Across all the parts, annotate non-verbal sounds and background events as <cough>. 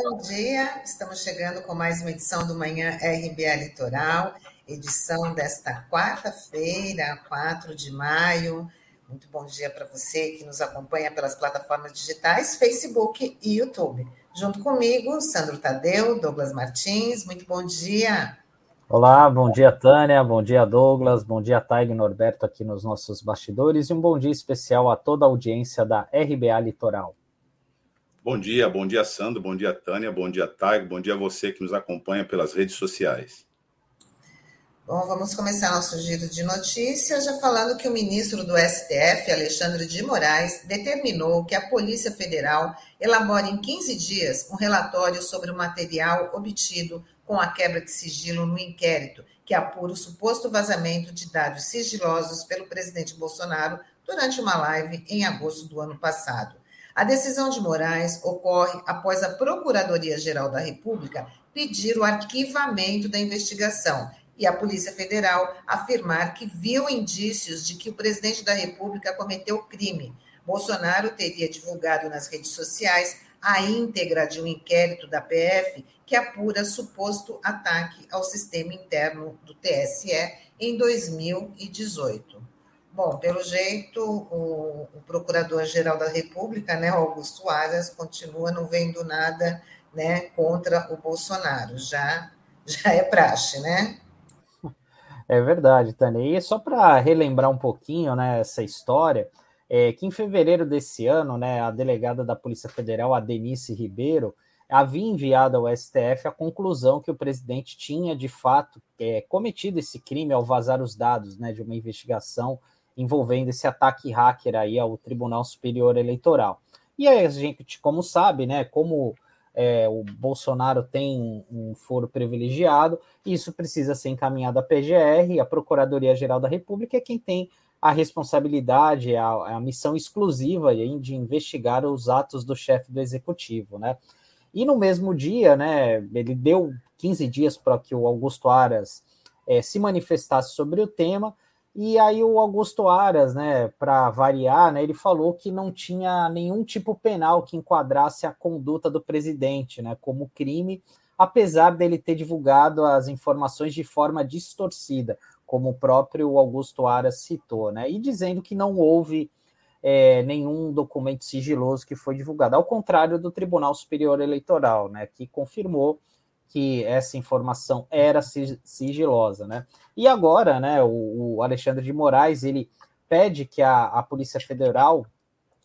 bom dia. Estamos chegando com mais uma edição do Manhã RBA Litoral, edição desta quarta-feira, 4 de maio. Muito bom dia para você que nos acompanha pelas plataformas digitais, Facebook e YouTube. Junto comigo, Sandro Tadeu, Douglas Martins. Muito bom dia. Olá, bom dia, Tânia, bom dia, Douglas, bom dia, Taig Norberto aqui nos nossos bastidores e um bom dia especial a toda a audiência da RBA Litoral. Bom dia, bom dia, Sandro, bom dia, Tânia, bom dia, Taig, bom dia a você que nos acompanha pelas redes sociais. Bom, vamos começar nosso giro de notícias já falando que o ministro do STF, Alexandre de Moraes, determinou que a Polícia Federal elabore em 15 dias um relatório sobre o material obtido com a quebra de sigilo no inquérito que apura o suposto vazamento de dados sigilosos pelo presidente Bolsonaro durante uma live em agosto do ano passado. A decisão de Moraes ocorre após a Procuradoria-Geral da República pedir o arquivamento da investigação e a Polícia Federal afirmar que viu indícios de que o presidente da República cometeu crime. Bolsonaro teria divulgado nas redes sociais a íntegra de um inquérito da PF que apura suposto ataque ao sistema interno do TSE em 2018. Bom, pelo jeito, o, o Procurador-Geral da República, né, Augusto Aras, continua não vendo nada né, contra o Bolsonaro. Já, já é praxe, né? É verdade, Tânia. E só para relembrar um pouquinho né, essa história, é que em fevereiro desse ano, né, a delegada da Polícia Federal, a Denise Ribeiro, havia enviado ao STF a conclusão que o presidente tinha, de fato, é, cometido esse crime ao vazar os dados né, de uma investigação envolvendo esse ataque hacker aí ao Tribunal Superior Eleitoral. E aí a gente, como sabe, né, como é, o Bolsonaro tem um foro privilegiado, isso precisa ser encaminhado à PGR, a Procuradoria-Geral da República é quem tem a responsabilidade, a, a missão exclusiva aí de investigar os atos do chefe do executivo, né? E no mesmo dia, né, ele deu 15 dias para que o Augusto Aras é, se manifestasse sobre o tema, e aí o Augusto Aras, né, para variar, né, ele falou que não tinha nenhum tipo penal que enquadrasse a conduta do presidente, né, como crime, apesar dele ter divulgado as informações de forma distorcida, como o próprio Augusto Aras citou, né, e dizendo que não houve é, nenhum documento sigiloso que foi divulgado, ao contrário do Tribunal Superior Eleitoral, né, que confirmou que essa informação era sigilosa, né? E agora, né, o, o Alexandre de Moraes, ele pede que a, a Polícia Federal,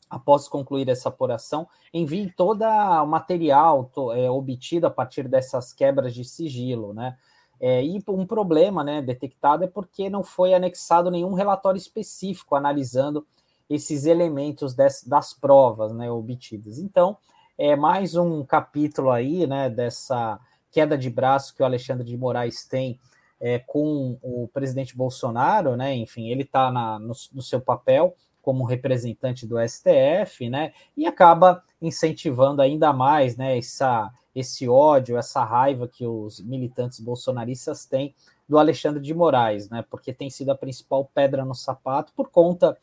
após concluir essa apuração, envie todo o material to, é, obtido a partir dessas quebras de sigilo, né? É, e um problema né, detectado é porque não foi anexado nenhum relatório específico analisando esses elementos des, das provas né, obtidas. Então, é mais um capítulo aí né, dessa queda de braço que o Alexandre de Moraes tem é, com o presidente Bolsonaro, né? Enfim, ele está no, no, seu papel como representante do STF, né? E acaba incentivando ainda mais, né? Essa, esse ódio, essa raiva que os militantes bolsonaristas têm do Alexandre de Moraes, né? Porque tem sido a principal pedra no sapato por conta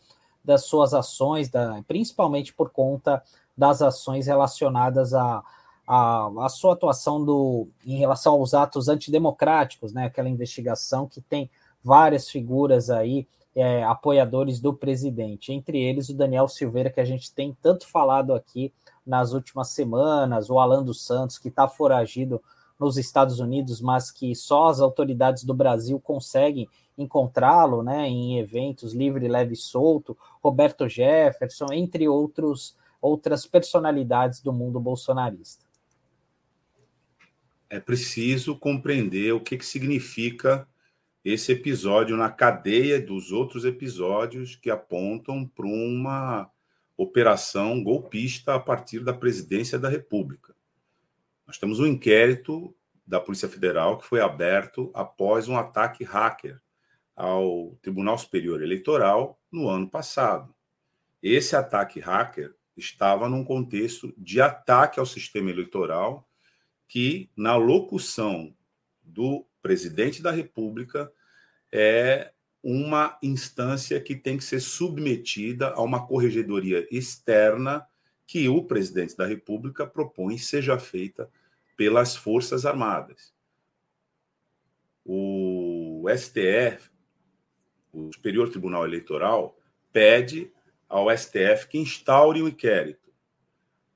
das suas ações, da, principalmente por conta das ações relacionadas a, a, a sua atuação do, em relação aos atos antidemocráticos, né, aquela investigação que tem várias figuras aí, é, apoiadores do presidente, entre eles o Daniel Silveira, que a gente tem tanto falado aqui nas últimas semanas, o Alan dos Santos, que está foragido nos Estados Unidos, mas que só as autoridades do Brasil conseguem encontrá-lo né, em eventos livre, leve e solto, Roberto Jefferson, entre outros, outras personalidades do mundo bolsonarista é preciso compreender o que, que significa esse episódio na cadeia dos outros episódios que apontam para uma operação golpista a partir da presidência da República. Nós temos um inquérito da Polícia Federal que foi aberto após um ataque hacker ao Tribunal Superior Eleitoral no ano passado. Esse ataque hacker estava num contexto de ataque ao sistema eleitoral que, na locução do presidente da República, é uma instância que tem que ser submetida a uma corregedoria externa que o presidente da República propõe seja feita pelas Forças Armadas. O STF, o Superior Tribunal Eleitoral, pede ao STF que instaure o inquérito.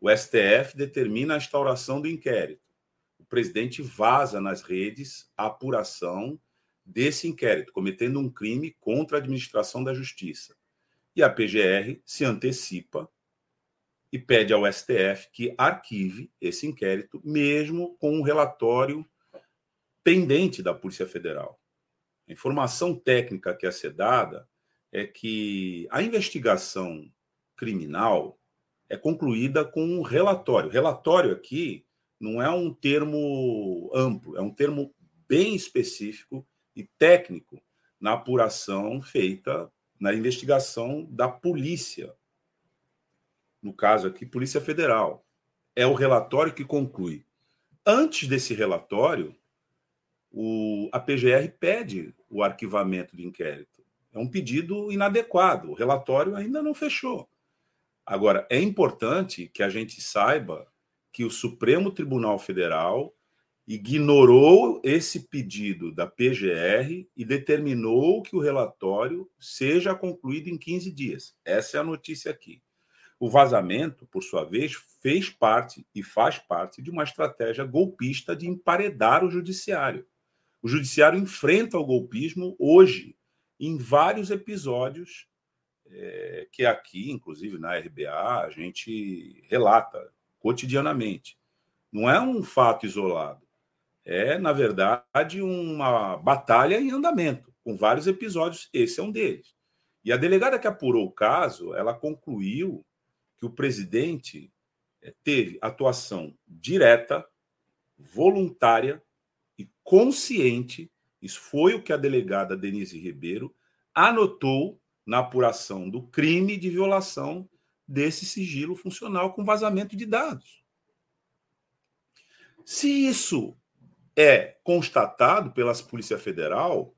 O STF determina a instauração do inquérito. Presidente vaza nas redes a apuração desse inquérito, cometendo um crime contra a administração da justiça. E a PGR se antecipa e pede ao STF que arquive esse inquérito, mesmo com um relatório pendente da Polícia Federal. A informação técnica que é ser dada é que a investigação criminal é concluída com um relatório. Relatório aqui não é um termo amplo, é um termo bem específico e técnico na apuração feita na investigação da polícia no caso aqui, Polícia Federal. É o relatório que conclui. Antes desse relatório, o, a PGR pede o arquivamento do inquérito. É um pedido inadequado. O relatório ainda não fechou. Agora, é importante que a gente saiba que o Supremo Tribunal Federal ignorou esse pedido da PGR e determinou que o relatório seja concluído em 15 dias. Essa é a notícia aqui. O vazamento, por sua vez, fez parte e faz parte de uma estratégia golpista de emparedar o judiciário. O judiciário enfrenta o golpismo hoje, em vários episódios é, que aqui, inclusive na RBA, a gente relata cotidianamente. Não é um fato isolado. É, na verdade, uma batalha em andamento, com vários episódios. Esse é um deles. E a delegada que apurou o caso, ela concluiu que o presidente eh, teve atuação direta, voluntária e consciente. Isso foi o que a delegada Denise Ribeiro anotou na apuração do crime de violação desse sigilo funcional com vazamento de dados. Se isso é constatado pela Polícia Federal,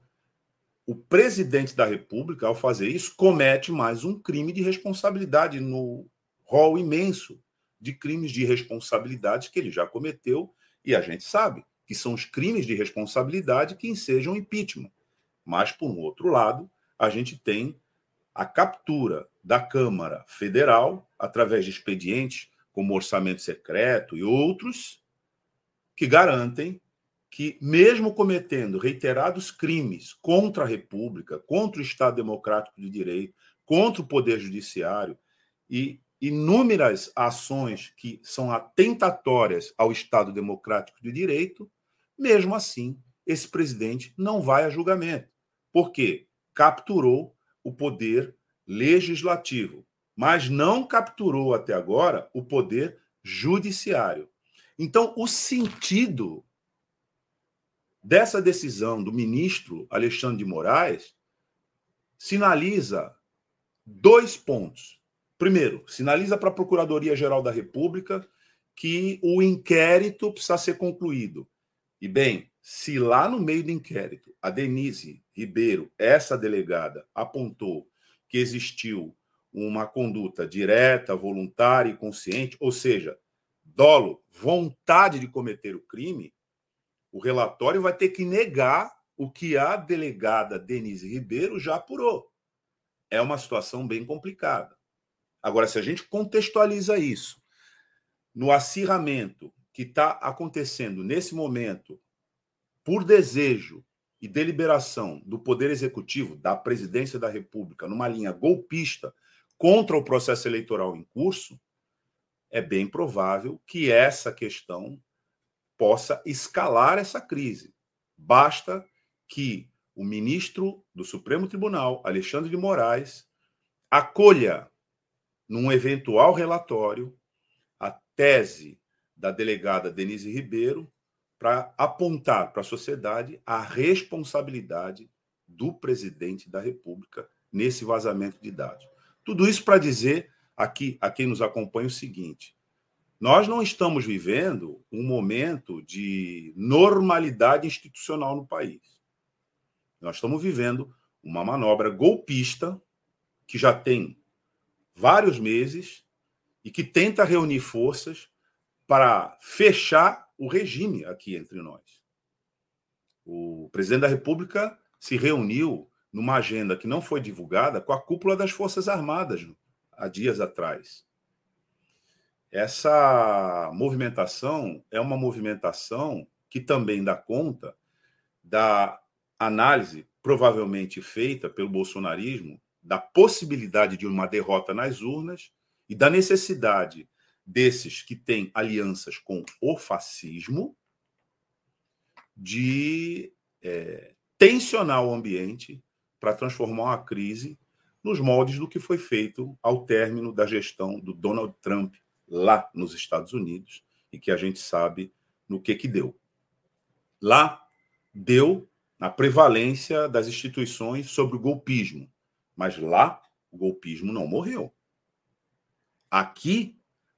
o presidente da República, ao fazer isso, comete mais um crime de responsabilidade no rol imenso de crimes de responsabilidade que ele já cometeu, e a gente sabe que são os crimes de responsabilidade que ensejam impeachment. Mas, por um outro lado, a gente tem a captura da Câmara Federal, através de expedientes como orçamento secreto e outros, que garantem que, mesmo cometendo reiterados crimes contra a República, contra o Estado Democrático de Direito, contra o Poder Judiciário e inúmeras ações que são atentatórias ao Estado Democrático de Direito, mesmo assim, esse presidente não vai a julgamento. porque Capturou o poder legislativo, mas não capturou até agora o poder judiciário. Então, o sentido dessa decisão do ministro Alexandre de Moraes sinaliza dois pontos. Primeiro, sinaliza para a Procuradoria-Geral da República que o inquérito precisa ser concluído. E bem, se lá no meio do inquérito a Denise Ribeiro, essa delegada, apontou que existiu uma conduta direta, voluntária e consciente, ou seja, dolo, vontade de cometer o crime, o relatório vai ter que negar o que a delegada Denise Ribeiro já apurou. É uma situação bem complicada. Agora, se a gente contextualiza isso no acirramento que está acontecendo nesse momento, por desejo e deliberação do Poder Executivo, da Presidência da República, numa linha golpista contra o processo eleitoral em curso, é bem provável que essa questão possa escalar essa crise. Basta que o ministro do Supremo Tribunal, Alexandre de Moraes, acolha num eventual relatório, a tese da delegada Denise Ribeiro para apontar para a sociedade a responsabilidade do presidente da República nesse vazamento de dados. Tudo isso para dizer aqui a quem nos acompanha o seguinte: nós não estamos vivendo um momento de normalidade institucional no país. Nós estamos vivendo uma manobra golpista que já tem vários meses e que tenta reunir forças para fechar o regime aqui entre nós. O presidente da República se reuniu numa agenda que não foi divulgada com a cúpula das Forças Armadas há dias atrás. Essa movimentação é uma movimentação que também dá conta da análise provavelmente feita pelo bolsonarismo da possibilidade de uma derrota nas urnas e da necessidade desses que têm alianças com o fascismo de é, tensionar o ambiente para transformar uma crise nos moldes do que foi feito ao término da gestão do Donald Trump lá nos Estados Unidos e que a gente sabe no que que deu. Lá deu na prevalência das instituições sobre o golpismo, mas lá o golpismo não morreu. Aqui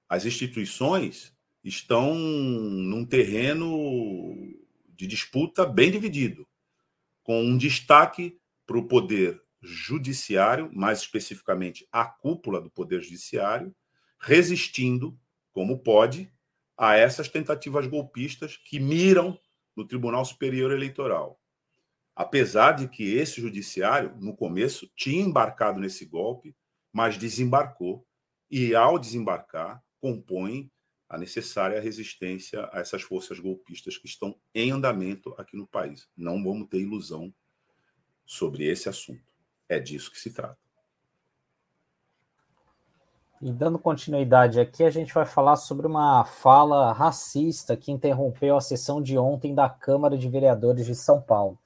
as instituições estão num terreno de disputa bem dividido, com um destaque para o poder judiciário, mais especificamente a cúpula do poder judiciário, resistindo, como pode, a essas tentativas golpistas que miram no Tribunal Superior Eleitoral. Apesar de que esse judiciário, no começo, tinha embarcado nesse golpe, mas desembarcou, e ao desembarcar, compõe a necessária resistência a essas forças golpistas que estão em andamento aqui no país. Não vamos ter ilusão sobre esse assunto. É disso que se trata. E dando continuidade aqui, a gente vai falar sobre uma fala racista que interrompeu a sessão de ontem da Câmara de Vereadores de São Paulo.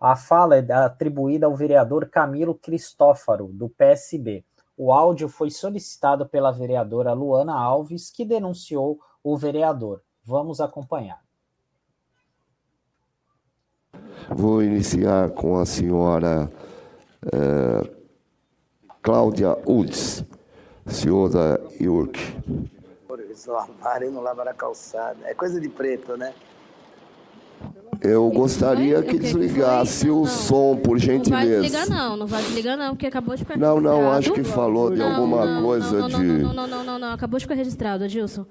A fala é atribuída ao vereador Camilo Cristófaro, do PSB. O áudio foi solicitado pela vereadora Luana Alves, que denunciou o vereador. Vamos acompanhar. Vou iniciar com a senhora uh, Cláudia Udes, senhora York. Professor armário não lava na calçada. É coisa de preto, né? Eu gostaria que desligasse o som, por gentileza. Não vai desligar não, não vai desligar não, porque acabou de ficar Não, não, acho que falou de alguma coisa de... Não, não, não, não, não, acabou de ficar registrado, Adilson.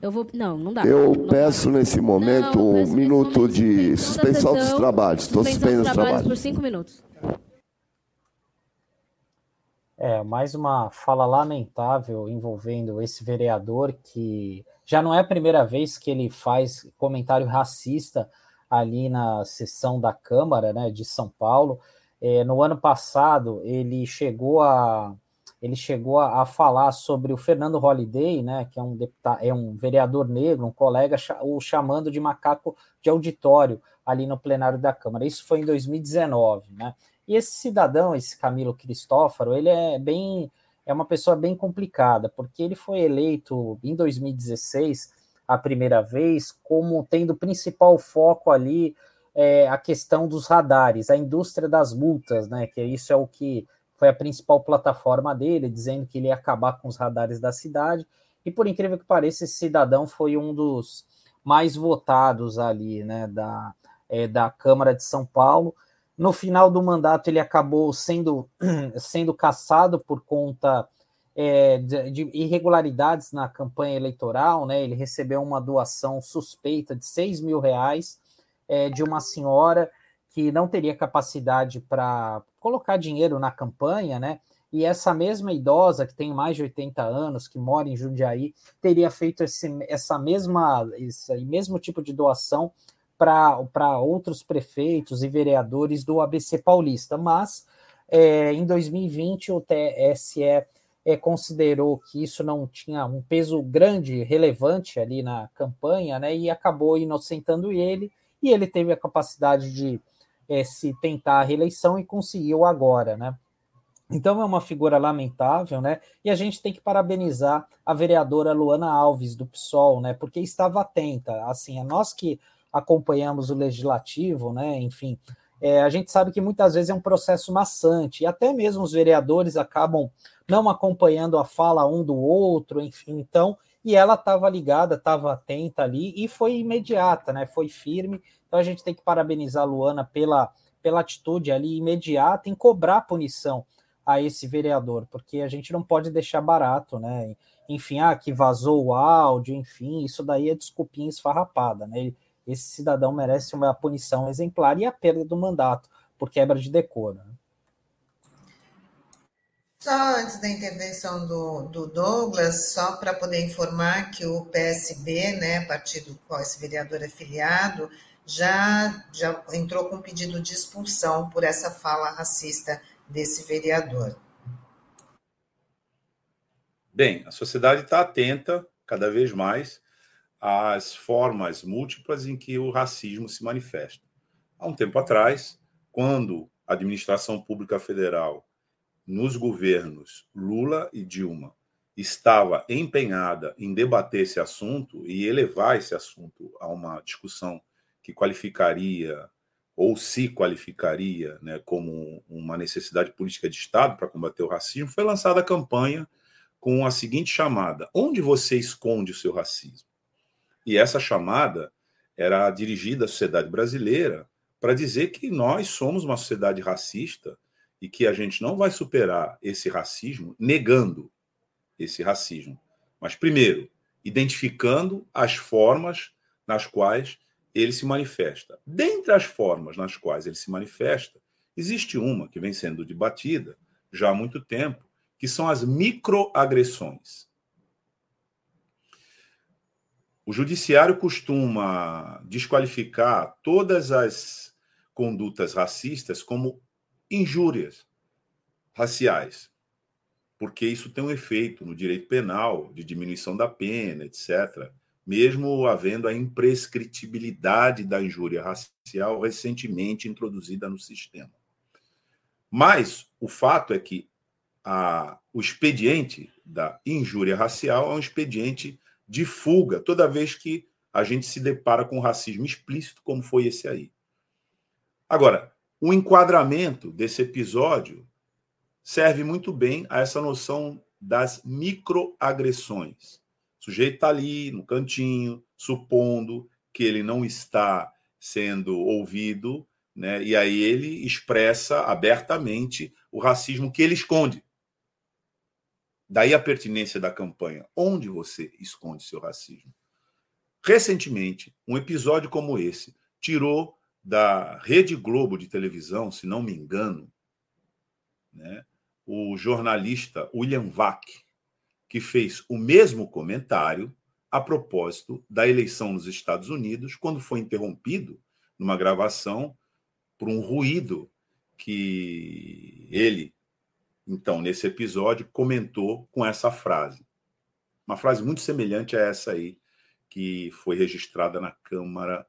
Eu vou. Não, não dá. Eu não peço dá. nesse momento não, um minuto de suspensão dos trabalhos. Estou suspendendo os trabalhos. por cinco minutos. É, mais uma fala lamentável envolvendo esse vereador que já não é a primeira vez que ele faz comentário racista ali na sessão da Câmara né, de São Paulo. É, no ano passado, ele chegou a ele chegou a, a, falar sobre o Fernando Holliday, né, que é um, deputado, é um vereador negro, um colega, o chamando de macaco de auditório ali no plenário da Câmara. Isso foi em 2019, né? E esse cidadão, esse Camilo Cristófaro, ele é bem é uma pessoa bem complicada, porque ele foi eleito em 2016 a primeira vez, como tendo principal foco ali é, a questão dos radares, a indústria das multas, né? Que isso é o que foi a principal plataforma dele, dizendo que ele ia acabar com os radares da cidade. E por incrível que pareça, esse cidadão foi um dos mais votados ali, né? Da, é, da Câmara de São Paulo. No final do mandato, ele acabou sendo, <clears throat> sendo caçado por conta é, de, de, irregularidades na campanha eleitoral, né? Ele recebeu uma doação suspeita de 6 mil reais é, de uma senhora que não teria capacidade para colocar dinheiro na campanha, né? E essa mesma idosa, que tem mais de 80 anos, que mora em Jundiaí, teria feito esse, essa mesma, esse mesmo tipo de doação para outros prefeitos e vereadores do ABC Paulista. Mas é, em 2020 o TSE é, considerou que isso não tinha um peso grande, relevante ali na campanha, né, e acabou inocentando ele, e ele teve a capacidade de é, se tentar a reeleição e conseguiu agora, né. Então é uma figura lamentável, né? E a gente tem que parabenizar a vereadora Luana Alves do PSOL, né? Porque estava atenta. Assim, a nós que acompanhamos o legislativo, né? Enfim, é, a gente sabe que muitas vezes é um processo maçante, e até mesmo os vereadores acabam não acompanhando a fala um do outro, enfim, então, e ela estava ligada, estava atenta ali e foi imediata, né? Foi firme. Então a gente tem que parabenizar a Luana pela, pela atitude ali imediata em cobrar punição a esse vereador, porque a gente não pode deixar barato, né? Enfim, ah, que vazou o áudio, enfim, isso daí é desculpinha esfarrapada, né? Esse cidadão merece uma punição exemplar e a perda do mandato por quebra de decoro. Né? Só antes da intervenção do, do Douglas, só para poder informar que o PSB, né, partido do qual esse vereador é filiado, já, já entrou com pedido de expulsão por essa fala racista desse vereador. Bem, a sociedade está atenta cada vez mais às formas múltiplas em que o racismo se manifesta. Há um tempo atrás, quando a administração pública federal, nos governos Lula e Dilma, estava empenhada em debater esse assunto e elevar esse assunto a uma discussão que qualificaria ou se qualificaria né, como uma necessidade política de Estado para combater o racismo, foi lançada a campanha com a seguinte chamada: Onde você esconde o seu racismo? E essa chamada era dirigida à sociedade brasileira para dizer que nós somos uma sociedade racista e que a gente não vai superar esse racismo negando esse racismo. Mas, primeiro, identificando as formas nas quais ele se manifesta. Dentre as formas nas quais ele se manifesta, existe uma que vem sendo debatida já há muito tempo, que são as microagressões. O judiciário costuma desqualificar todas as condutas racistas como injúrias raciais, porque isso tem um efeito no direito penal de diminuição da pena, etc., mesmo havendo a imprescritibilidade da injúria racial recentemente introduzida no sistema. Mas o fato é que a, o expediente da injúria racial é um expediente de fuga toda vez que a gente se depara com racismo explícito, como foi esse aí. Agora, o enquadramento desse episódio serve muito bem a essa noção das microagressões. O sujeito está ali no cantinho, supondo que ele não está sendo ouvido, né? e aí ele expressa abertamente o racismo que ele esconde. Daí a pertinência da campanha. Onde você esconde seu racismo? Recentemente, um episódio como esse tirou da Rede Globo de televisão, se não me engano, né, o jornalista William Vac, que fez o mesmo comentário a propósito da eleição nos Estados Unidos, quando foi interrompido numa gravação por um ruído que ele, então, nesse episódio, comentou com essa frase. Uma frase muito semelhante a essa aí, que foi registrada na Câmara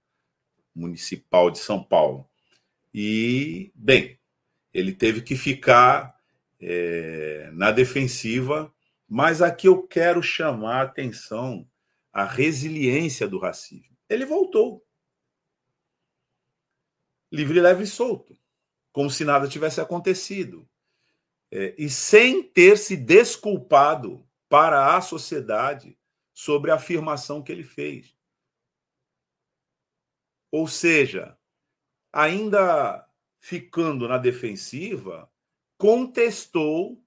Municipal de São Paulo. E, bem, ele teve que ficar é, na defensiva, mas aqui eu quero chamar a atenção a resiliência do racismo. Ele voltou. Livre, leve e solto. Como se nada tivesse acontecido. É, e sem ter se desculpado para a sociedade sobre a afirmação que ele fez. Ou seja, ainda ficando na defensiva, contestou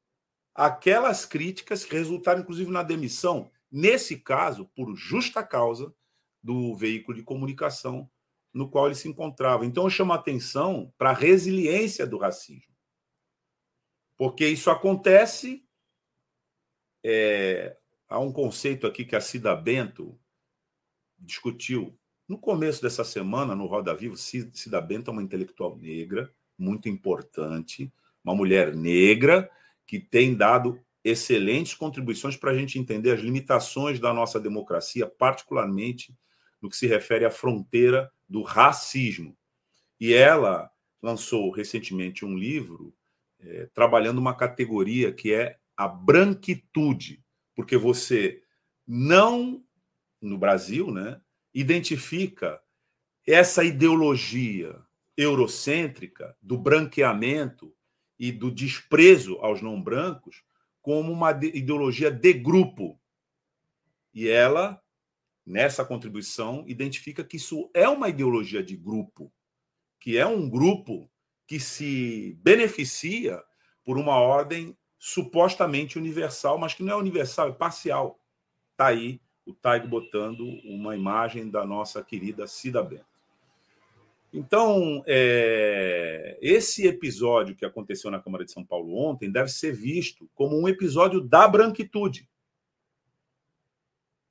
aquelas críticas que resultaram, inclusive, na demissão, nesse caso, por justa causa do veículo de comunicação no qual ele se encontrava. Então, eu chamo a atenção para a resiliência do racismo. Porque isso acontece. É, há um conceito aqui que a Cida Bento discutiu no começo dessa semana, no Roda Viva, Cida Bento é uma intelectual negra, muito importante, uma mulher negra que tem dado excelentes contribuições para a gente entender as limitações da nossa democracia, particularmente no que se refere à fronteira do racismo. E ela lançou recentemente um livro é, trabalhando uma categoria que é a branquitude, porque você não, no Brasil, né, identifica essa ideologia eurocêntrica do branqueamento e do desprezo aos não brancos como uma ideologia de grupo. E ela, nessa contribuição, identifica que isso é uma ideologia de grupo, que é um grupo que se beneficia por uma ordem supostamente universal, mas que não é universal, é parcial. Está aí o Taigo botando uma imagem da nossa querida Cida Bento. Então, é, esse episódio que aconteceu na Câmara de São Paulo ontem deve ser visto como um episódio da branquitude,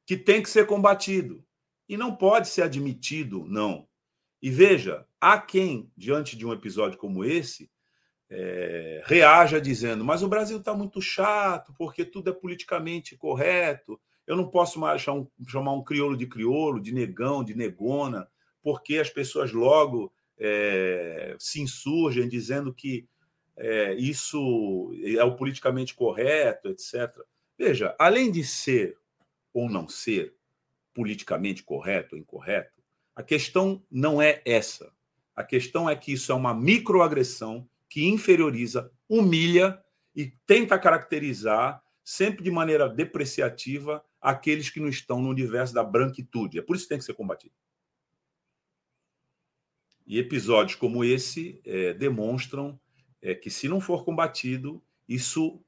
que tem que ser combatido. E não pode ser admitido, não. E veja, há quem, diante de um episódio como esse, é, reaja dizendo: Mas o Brasil está muito chato, porque tudo é politicamente correto. Eu não posso mais chamar um, crioulo de crioulo, de negão, de negona porque as pessoas logo é, se insurgem dizendo que é, isso é o politicamente correto, etc. Veja, além de ser ou não ser politicamente correto ou incorreto, a questão não é essa. A questão é que isso é uma microagressão que inferioriza, humilha e tenta caracterizar, sempre de maneira depreciativa, aqueles que não estão no universo da branquitude. É por isso que tem que ser combatido. E episódios como esse é, demonstram é, que, se não for combatido, isso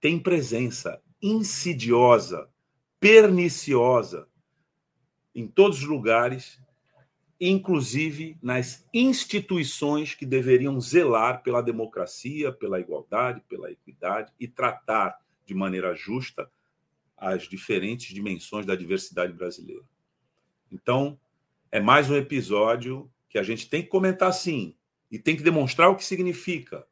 tem presença insidiosa, perniciosa, em todos os lugares, inclusive nas instituições que deveriam zelar pela democracia, pela igualdade, pela equidade e tratar de maneira justa as diferentes dimensões da diversidade brasileira. Então, é mais um episódio que a gente tem que comentar sim e tem que demonstrar o que significa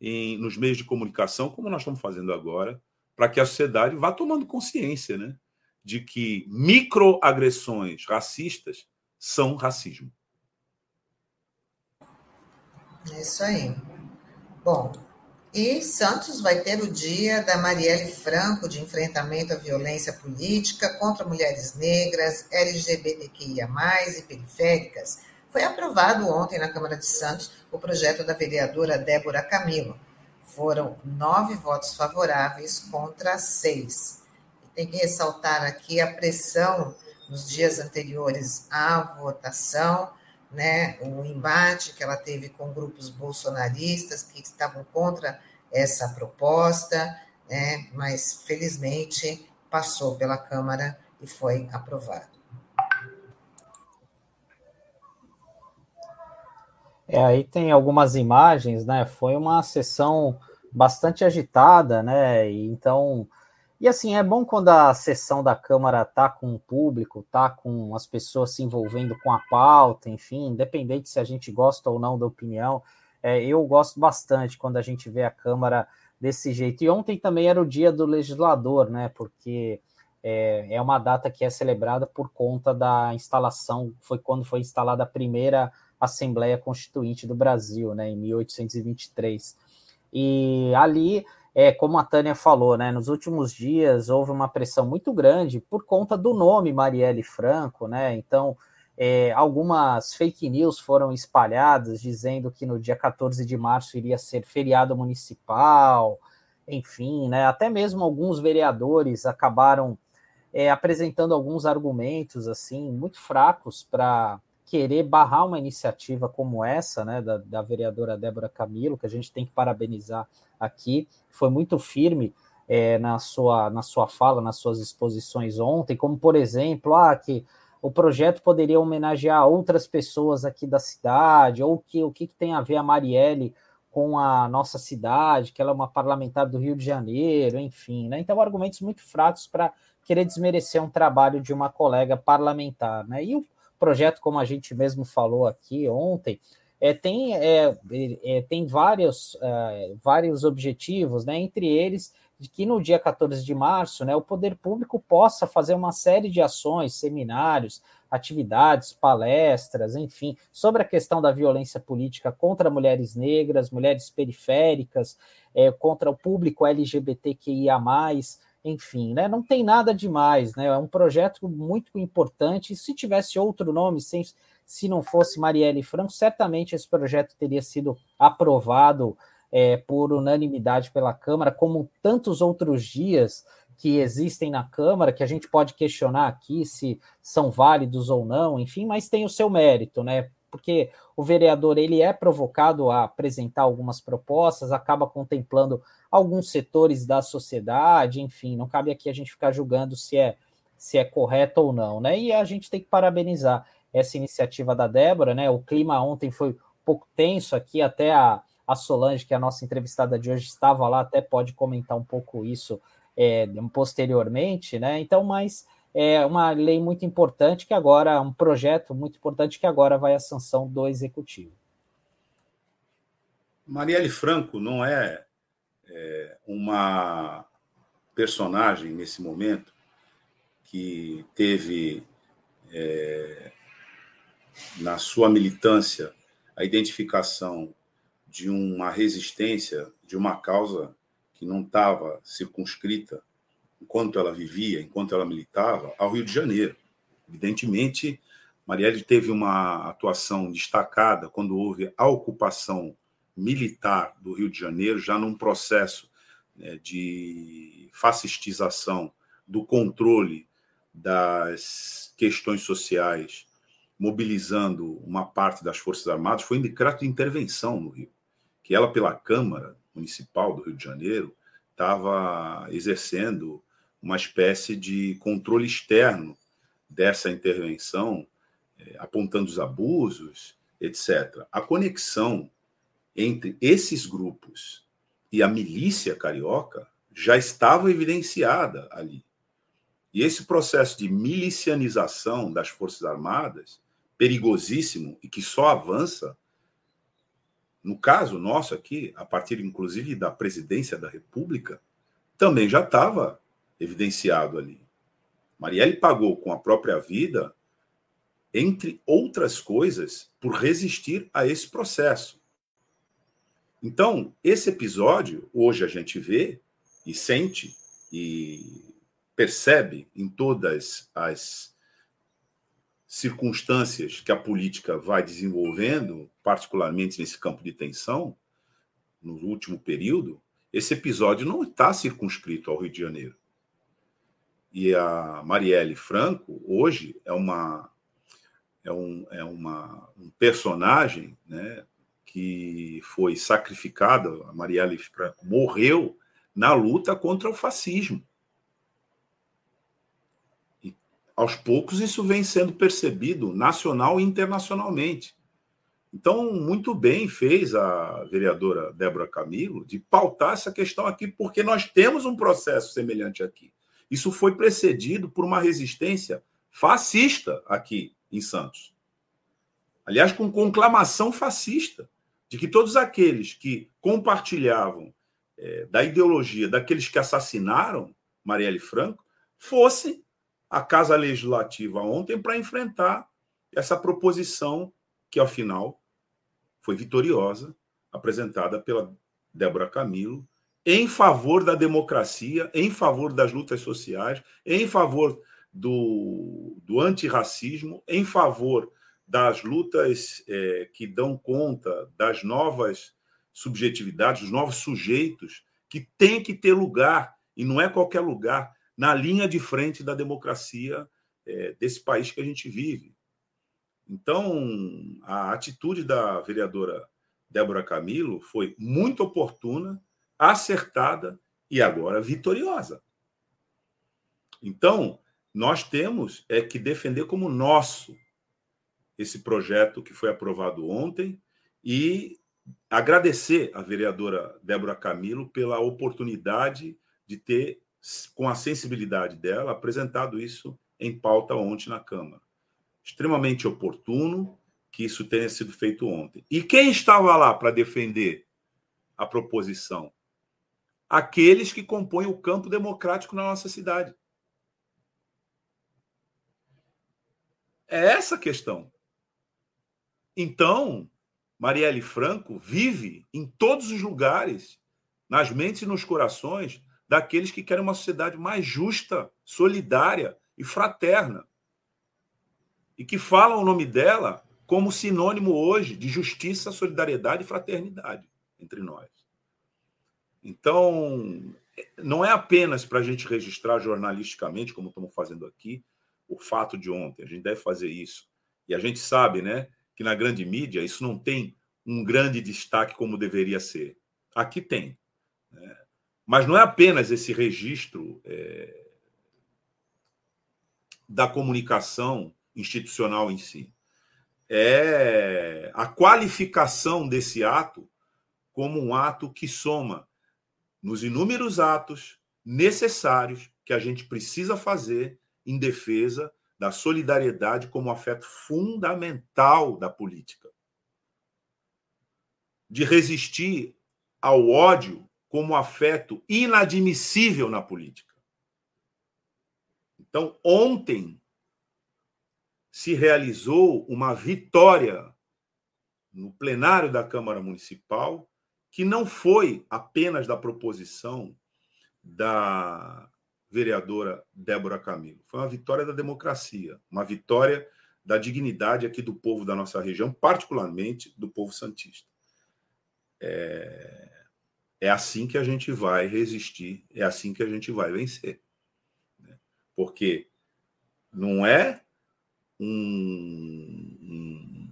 em, nos meios de comunicação, como nós estamos fazendo agora, para que a sociedade vá tomando consciência né, de que microagressões racistas são racismo. É isso aí. Bom, e Santos vai ter o dia da Marielle Franco de enfrentamento à violência política contra mulheres negras, LGBTQIA, e periféricas foi aprovado ontem na Câmara de Santos o projeto da vereadora Débora Camilo. Foram nove votos favoráveis contra seis. Tem que ressaltar aqui a pressão nos dias anteriores à votação, né, o embate que ela teve com grupos bolsonaristas que estavam contra essa proposta, né, mas felizmente passou pela Câmara e foi aprovado. É, aí tem algumas imagens, né? Foi uma sessão bastante agitada, né? E então, e assim, é bom quando a sessão da Câmara tá com o público, tá com as pessoas se envolvendo com a pauta, enfim, independente se a gente gosta ou não da opinião. É, eu gosto bastante quando a gente vê a Câmara desse jeito. E ontem também era o dia do legislador, né? Porque é, é uma data que é celebrada por conta da instalação, foi quando foi instalada a primeira Assembleia Constituinte do Brasil, né, em 1823. E ali, é, como a Tânia falou, né, nos últimos dias houve uma pressão muito grande por conta do nome Marielle Franco, né, então é, algumas fake news foram espalhadas dizendo que no dia 14 de março iria ser feriado municipal, enfim, né, até mesmo alguns vereadores acabaram é, apresentando alguns argumentos assim muito fracos para querer barrar uma iniciativa como essa, né, da, da, vereadora Débora Camilo, que a gente tem que parabenizar aqui, foi muito firme é, na, sua, na sua fala, nas suas exposições ontem, como por exemplo, ah, que o projeto poderia homenagear outras pessoas aqui da cidade, ou que o que, que tem a ver a Marielle com a nossa cidade, que ela é uma parlamentar do Rio de Janeiro, enfim, né? Então, argumentos muito fracos para querer desmerecer um trabalho de uma colega parlamentar, né? E o projeto, como a gente mesmo falou aqui ontem, é, tem, é, é, tem vários, é, vários objetivos, né? entre eles de que no dia 14 de março né, o poder público possa fazer uma série de ações, seminários, atividades, palestras, enfim, sobre a questão da violência política contra mulheres negras, mulheres periféricas, é, contra o público LGBTQIA enfim, né? Não tem nada demais, né? É um projeto muito importante. Se tivesse outro nome, sem, se não fosse Marielle Franco, certamente esse projeto teria sido aprovado é, por unanimidade pela Câmara, como tantos outros dias que existem na Câmara, que a gente pode questionar aqui se são válidos ou não, enfim, mas tem o seu mérito, né? porque o vereador ele é provocado a apresentar algumas propostas, acaba contemplando alguns setores da sociedade, enfim, não cabe aqui a gente ficar julgando se é se é correto ou não, né? E a gente tem que parabenizar essa iniciativa da Débora, né? O clima ontem foi um pouco tenso aqui, até a, a Solange, que é a nossa entrevistada de hoje, estava lá, até pode comentar um pouco isso é, posteriormente, né? Então, mas é uma lei muito importante que agora, um projeto muito importante que agora vai à sanção do executivo. Marielle Franco não é, é uma personagem nesse momento que teve é, na sua militância a identificação de uma resistência, de uma causa que não estava circunscrita, enquanto ela vivia, enquanto ela militava, ao Rio de Janeiro. Evidentemente, Marielle teve uma atuação destacada quando houve a ocupação militar do Rio de Janeiro, já num processo né, de fascistização do controle das questões sociais, mobilizando uma parte das Forças Armadas, foi um decreto de intervenção no Rio, que ela, pela Câmara Municipal do Rio de Janeiro, estava exercendo uma espécie de controle externo dessa intervenção, eh, apontando os abusos, etc. A conexão entre esses grupos e a milícia carioca já estava evidenciada ali. E esse processo de milicianização das Forças Armadas, perigosíssimo e que só avança, no caso nosso aqui, a partir inclusive da presidência da República, também já estava evidenciado ali. Marielle pagou com a própria vida, entre outras coisas, por resistir a esse processo. Então, esse episódio, hoje a gente vê e sente e percebe em todas as circunstâncias que a política vai desenvolvendo, particularmente nesse campo de tensão, no último período, esse episódio não está circunscrito ao Rio de Janeiro. E a Marielle Franco, hoje, é uma é um, é uma, um personagem né, que foi sacrificada, a Marielle Franco morreu na luta contra o fascismo. aos poucos isso vem sendo percebido nacional e internacionalmente. Então, muito bem fez a vereadora Débora Camilo de pautar essa questão aqui, porque nós temos um processo semelhante aqui. Isso foi precedido por uma resistência fascista aqui em Santos. Aliás, com conclamação fascista, de que todos aqueles que compartilhavam é, da ideologia daqueles que assassinaram Marielle Franco fossem a Casa Legislativa ontem para enfrentar essa proposição que, ao final, foi vitoriosa, apresentada pela Débora Camilo, em favor da democracia, em favor das lutas sociais, em favor do, do antirracismo, em favor das lutas é, que dão conta das novas subjetividades, dos novos sujeitos, que tem que ter lugar, e não é qualquer lugar, na linha de frente da democracia é, desse país que a gente vive. Então, a atitude da vereadora Débora Camilo foi muito oportuna, acertada e agora vitoriosa. Então, nós temos é que defender como nosso esse projeto que foi aprovado ontem e agradecer a vereadora Débora Camilo pela oportunidade de ter com a sensibilidade dela, apresentado isso em pauta ontem na Câmara. Extremamente oportuno que isso tenha sido feito ontem. E quem estava lá para defender a proposição? Aqueles que compõem o campo democrático na nossa cidade. É essa a questão. Então, Marielle Franco vive em todos os lugares, nas mentes e nos corações daqueles que querem uma sociedade mais justa, solidária e fraterna. E que falam o nome dela como sinônimo hoje de justiça, solidariedade e fraternidade entre nós. Então, não é apenas para a gente registrar jornalisticamente, como estamos fazendo aqui, o fato de ontem. A gente deve fazer isso. E a gente sabe, né, que na grande mídia isso não tem um grande destaque como deveria ser. Aqui tem. Né? Mas não é apenas esse registro é, da comunicação institucional em si. É a qualificação desse ato como um ato que soma nos inúmeros atos necessários que a gente precisa fazer em defesa da solidariedade como afeto fundamental da política. De resistir ao ódio como afeto inadmissível na política. Então, ontem se realizou uma vitória no plenário da Câmara Municipal, que não foi apenas da proposição da vereadora Débora Camilo. Foi uma vitória da democracia, uma vitória da dignidade aqui do povo da nossa região, particularmente do povo santista. É, é assim que a gente vai resistir, é assim que a gente vai vencer. Né? Porque não é um,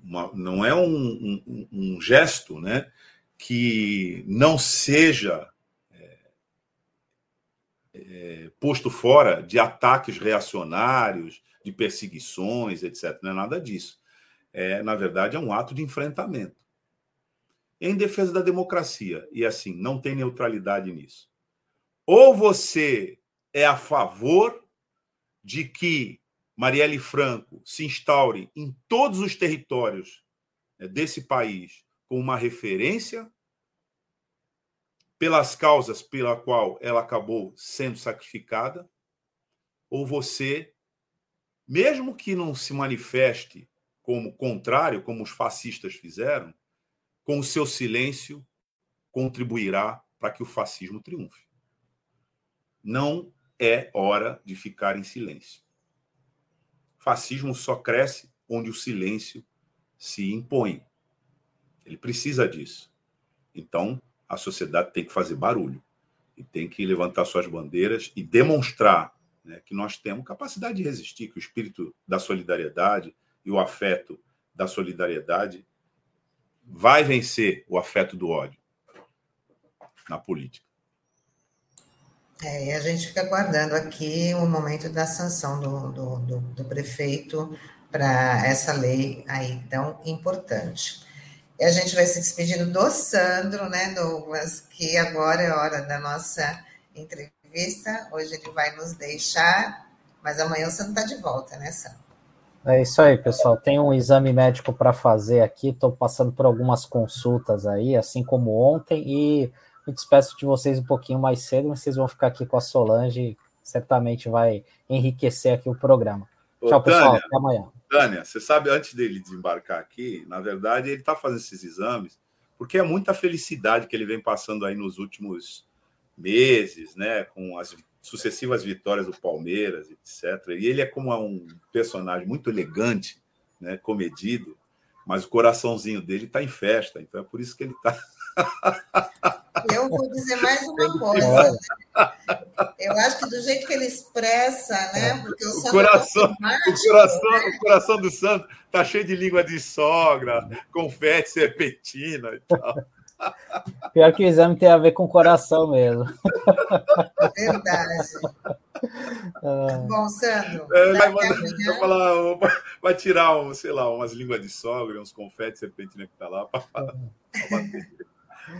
uma, não é um, um, um gesto né, que não seja é, posto fora de ataques reacionários, de perseguições, etc. Não é nada disso. É, na verdade, é um ato de enfrentamento em defesa da democracia. E assim, não tem neutralidade nisso. Ou você é a favor de que Marielle Franco se instaure em todos os territórios né, desse país como uma referência pelas causas pela qual ela acabou sendo sacrificada, ou você, mesmo que não se manifeste como contrário, como os fascistas fizeram, com o seu silêncio contribuirá para que o fascismo triunfe. Não é hora de ficar em silêncio. Fascismo só cresce onde o silêncio se impõe. Ele precisa disso. Então, a sociedade tem que fazer barulho e tem que levantar suas bandeiras e demonstrar né, que nós temos capacidade de resistir, que o espírito da solidariedade e o afeto da solidariedade vai vencer o afeto do ódio na política. É, e a gente fica aguardando aqui o momento da sanção do, do, do, do prefeito para essa lei aí tão importante. E a gente vai se despedindo do Sandro, né, Douglas, que agora é hora da nossa entrevista. Hoje ele vai nos deixar, mas amanhã o Sandro está de volta, né, Sandro? É isso aí, pessoal. Tem um exame médico para fazer aqui. Estou passando por algumas consultas aí, assim como ontem, e me despeço de vocês um pouquinho mais cedo, mas vocês vão ficar aqui com a Solange. Certamente vai enriquecer aqui o programa. Ô, Tchau, pessoal. Tânia, Até amanhã. Tânia, você sabe, antes dele desembarcar aqui, na verdade, ele está fazendo esses exames porque é muita felicidade que ele vem passando aí nos últimos meses, né, com as sucessivas vitórias do Palmeiras, etc. E ele é como um personagem muito elegante, né, comedido, mas o coraçãozinho dele está em festa, então é por isso que ele está Eu vou dizer mais uma coisa. Eu acho que do jeito que ele expressa, né? Porque o, o coração, o coração, né? o coração do santo tá cheio de língua de sogra, confete, serpentina e tal. Pior que o exame tem a ver com o coração mesmo. Verdade. Ah. Bom, Sandro. É, vai, vai, falar, vai tirar, um, sei lá, umas línguas de sogra, uns confetes, serpentina que tá lá, para bater.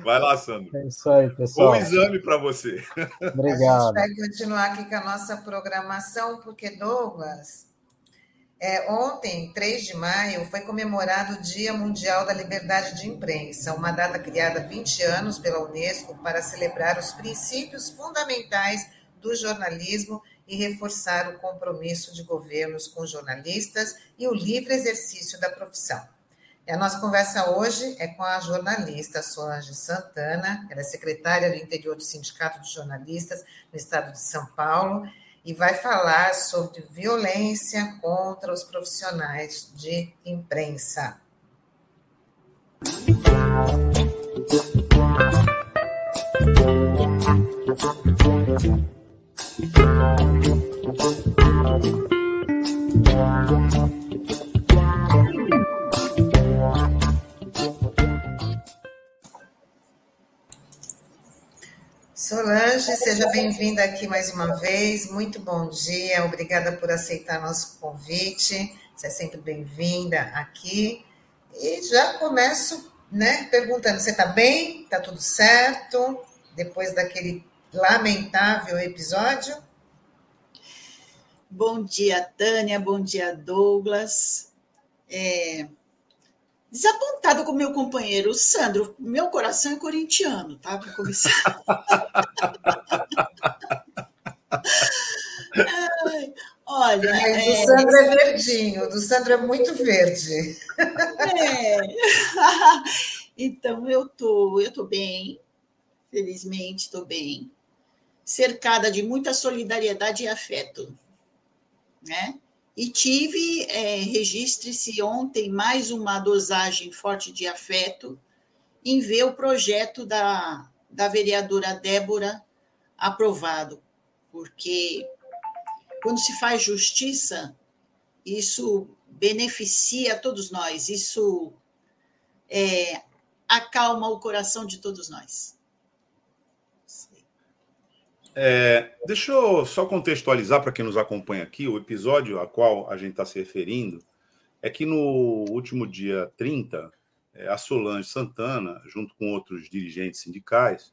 Vai lá, Sandro. É isso aí, pessoal. Bom exame para você. Obrigado. A gente vai continuar aqui com a nossa programação, porque, Douglas, é, ontem, 3 de maio, foi comemorado o Dia Mundial da Liberdade de Imprensa, uma data criada há 20 anos pela Unesco para celebrar os princípios fundamentais do jornalismo e reforçar o compromisso de governos com jornalistas e o livre exercício da profissão. E a nossa conversa hoje é com a jornalista Solange Santana, ela é secretária do interior do Sindicato de Jornalistas no estado de São Paulo, e vai falar sobre violência contra os profissionais de imprensa. Solange, seja bem-vinda aqui mais uma vez. Muito bom dia. Obrigada por aceitar nosso convite. Você é sempre bem-vinda aqui. E já começo, né, perguntando: você está bem? Está tudo certo? Depois daquele lamentável episódio? Bom dia, Tânia. Bom dia, Douglas. É, desapontado com meu companheiro, Sandro. Meu coração é corintiano, tá? Para começar. <laughs> Ai, olha. Ai, é... Do Sandro é verdinho, do Sandro é muito verde. É. <laughs> Então, eu tô, eu tô bem, felizmente estou bem, cercada de muita solidariedade e afeto, né? E tive, é, registre-se ontem, mais uma dosagem forte de afeto em ver o projeto da, da vereadora Débora aprovado, porque quando se faz justiça, isso beneficia todos nós, isso é, acalma o coração de todos nós. É, deixa eu só contextualizar para quem nos acompanha aqui, o episódio a qual a gente está se referindo é que no último dia 30, é, a Solange Santana, junto com outros dirigentes sindicais,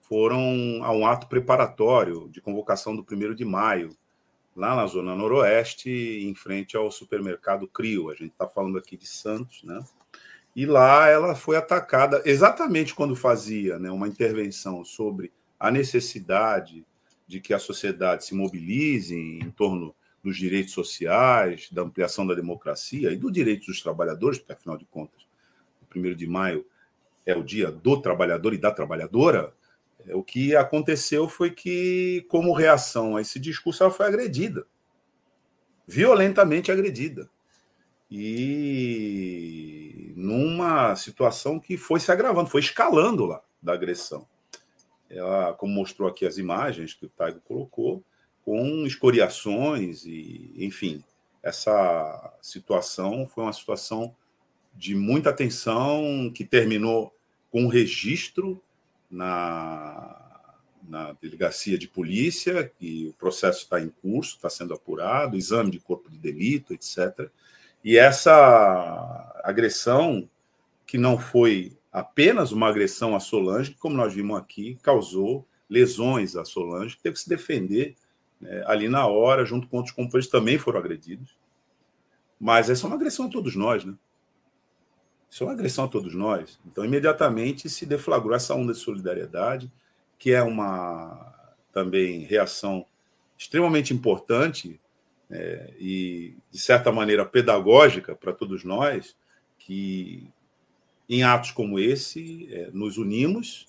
foram a um ato preparatório de convocação do 1 de maio, lá na Zona Noroeste, em frente ao supermercado Crio. A gente está falando aqui de Santos, né? E lá ela foi atacada exatamente quando fazia né, uma intervenção sobre a necessidade de que a sociedade se mobilize em torno dos direitos sociais, da ampliação da democracia e do direito dos trabalhadores, porque, afinal de contas, o 1 de maio é o dia do trabalhador e da trabalhadora, é, o que aconteceu foi que, como reação a esse discurso, ela foi agredida violentamente agredida. E numa situação que foi se agravando, foi escalando lá da agressão ela, como mostrou aqui as imagens que o Taigo colocou, com escoriações e, enfim, essa situação foi uma situação de muita atenção que terminou com um registro na, na delegacia de polícia, e o processo está em curso, está sendo apurado, exame de corpo de delito, etc. E essa agressão, que não foi apenas uma agressão à Solange, que, como nós vimos aqui, causou lesões à Solange, que teve que se defender né, ali na hora, junto com outros companheiros também foram agredidos. Mas essa é uma agressão a todos nós, né? Isso é uma agressão a todos nós. Então, imediatamente se deflagrou essa onda de solidariedade, que é uma também reação extremamente importante é, e, de certa maneira, pedagógica para todos nós, que em atos como esse, é, nos unimos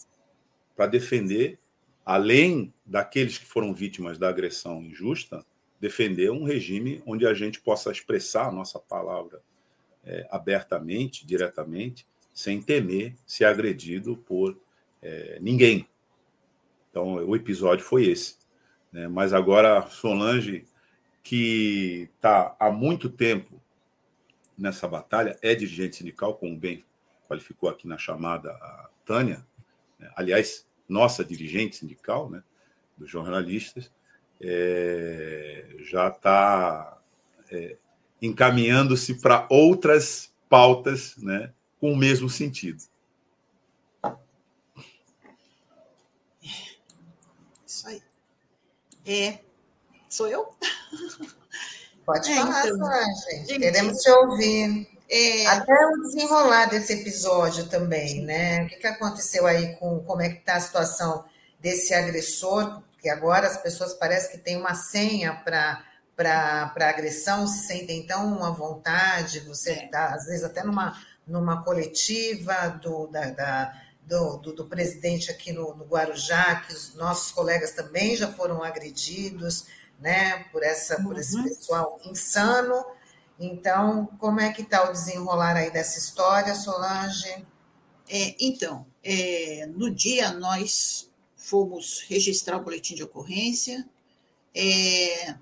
para defender, além daqueles que foram vítimas da agressão injusta, defender um regime onde a gente possa expressar a nossa palavra é, abertamente, diretamente, sem temer ser agredido por é, ninguém. Então, o episódio foi esse. Né? Mas agora, Solange, que está há muito tempo nessa batalha, é dirigente sindical, como bem qualificou aqui na chamada a Tânia, né? aliás, nossa dirigente sindical, né, dos jornalistas, é, já está é, encaminhando-se para outras pautas né, com o mesmo sentido. Isso aí. É, sou eu? Pode é, falar, então, Gente, Queremos te ouvir. É... Até o desenrolar desse episódio também, né? O que, que aconteceu aí com como é que está a situação desse agressor? Que agora as pessoas parecem que têm uma senha para para agressão, se sentem tão à vontade, você está, às vezes, até numa, numa coletiva do, da, da do, do, do, presidente aqui no, no, Guarujá, que os nossos colegas também já foram agredidos né, por, essa, por esse uhum. pessoal insano. Então, como é que está o desenrolar aí dessa história, Solange? É, então, é, no dia nós fomos registrar o boletim de ocorrência. É,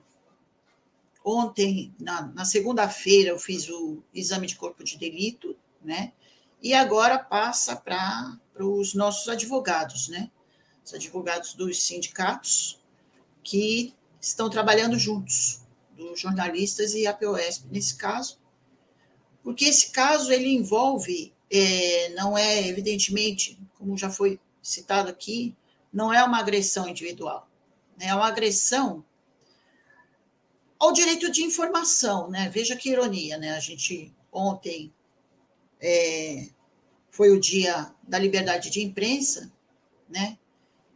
ontem, na, na segunda-feira, eu fiz o exame de corpo de delito, né? E agora passa para os nossos advogados, né? os advogados dos sindicatos, que estão trabalhando juntos, dos jornalistas e a POSP nesse caso, porque esse caso ele envolve, é, não é evidentemente, como já foi citado aqui, não é uma agressão individual, né? é uma agressão ao direito de informação, né? Veja que ironia, né? A gente ontem é, foi o dia da liberdade de imprensa, né?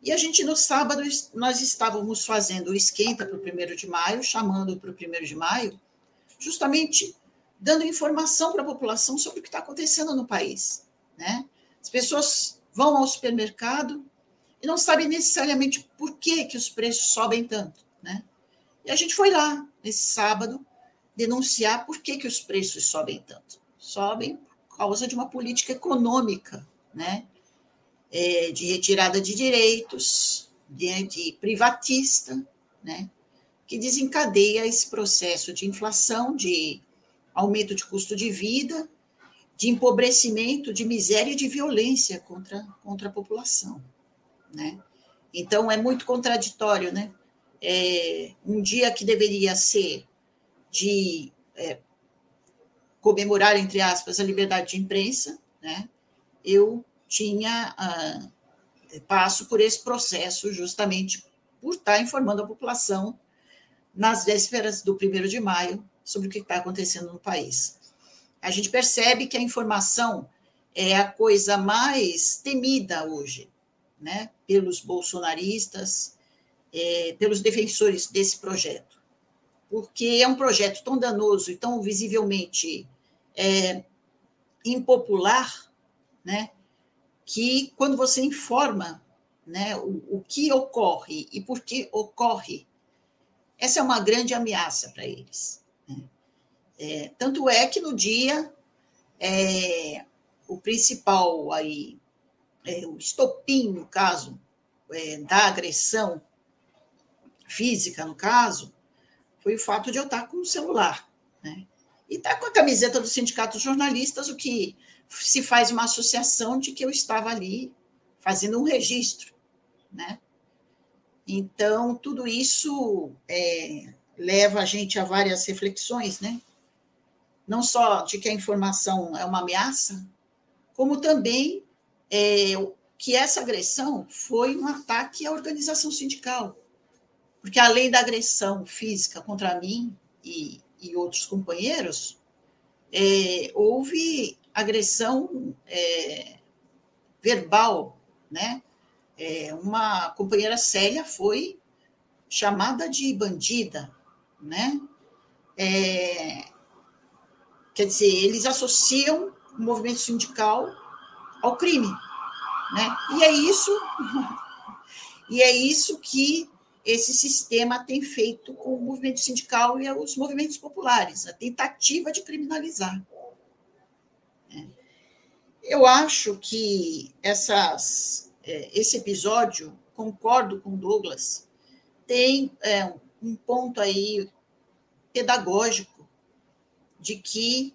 E a gente, no sábado, nós estávamos fazendo o esquenta para o primeiro de maio, chamando para o primeiro de maio, justamente dando informação para a população sobre o que está acontecendo no país. Né? As pessoas vão ao supermercado e não sabem necessariamente por que, que os preços sobem tanto. Né? E a gente foi lá, nesse sábado, denunciar por que, que os preços sobem tanto. Sobem por causa de uma política econômica, né? É, de retirada de direitos, de, de privatista, né, que desencadeia esse processo de inflação, de aumento de custo de vida, de empobrecimento, de miséria e de violência contra, contra a população. Né? Então, é muito contraditório. Né? É, um dia que deveria ser de é, comemorar, entre aspas, a liberdade de imprensa, né? eu tinha ah, passo por esse processo justamente por estar informando a população nas vésperas do primeiro de maio sobre o que está acontecendo no país. A gente percebe que a informação é a coisa mais temida hoje, né, pelos bolsonaristas, é, pelos defensores desse projeto, porque é um projeto tão danoso e tão visivelmente é, impopular, né, que quando você informa né, o, o que ocorre e por que ocorre, essa é uma grande ameaça para eles. Né? É, tanto é que no dia é, o principal aí, é, o estopim, no caso, é, da agressão física, no caso, foi o fato de eu estar com o celular. Né? E estar com a camiseta do Sindicato dos Jornalistas, o que se faz uma associação de que eu estava ali fazendo um registro, né? Então, tudo isso é, leva a gente a várias reflexões, né? Não só de que a informação é uma ameaça, como também é, que essa agressão foi um ataque à organização sindical. Porque, além da agressão física contra mim e, e outros companheiros, é, houve agressão é, verbal, né? É, uma companheira Célia foi chamada de bandida, né? É, quer dizer, eles associam o movimento sindical ao crime, né? E é isso, <laughs> e é isso que esse sistema tem feito com o movimento sindical e os movimentos populares, a tentativa de criminalizar. Eu acho que essas, é, esse episódio, concordo com Douglas, tem é, um ponto aí pedagógico de que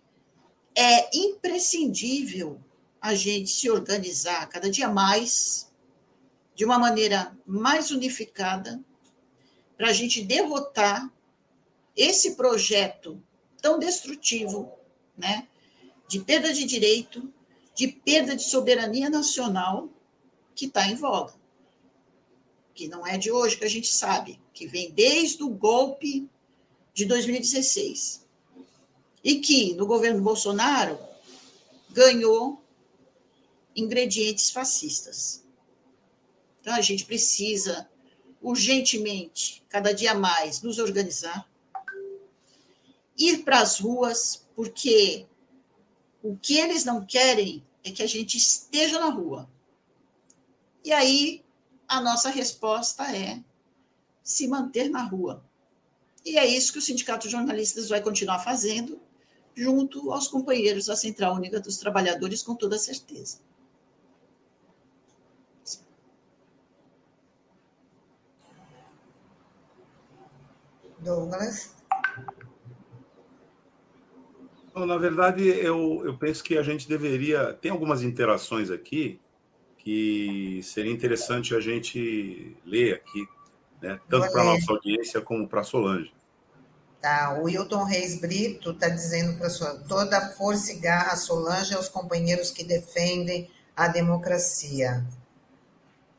é imprescindível a gente se organizar cada dia mais, de uma maneira mais unificada, para a gente derrotar esse projeto tão destrutivo, né, de perda de direito, de perda de soberania nacional que está em voga. Que não é de hoje que a gente sabe, que vem desde o golpe de 2016. E que, no governo Bolsonaro, ganhou ingredientes fascistas. Então, a gente precisa urgentemente, cada dia mais, nos organizar, ir para as ruas, porque o que eles não querem é que a gente esteja na rua. E aí a nossa resposta é se manter na rua. E é isso que o Sindicato de Jornalistas vai continuar fazendo, junto aos companheiros da Central Única dos Trabalhadores, com toda certeza. Douglas? Na verdade, eu, eu penso que a gente deveria. Tem algumas interações aqui que seria interessante a gente ler aqui, né? tanto para a nossa audiência como para a Solange. Tá, o Wilton Reis Brito está dizendo para sua toda força e garra Solange aos companheiros que defendem a democracia.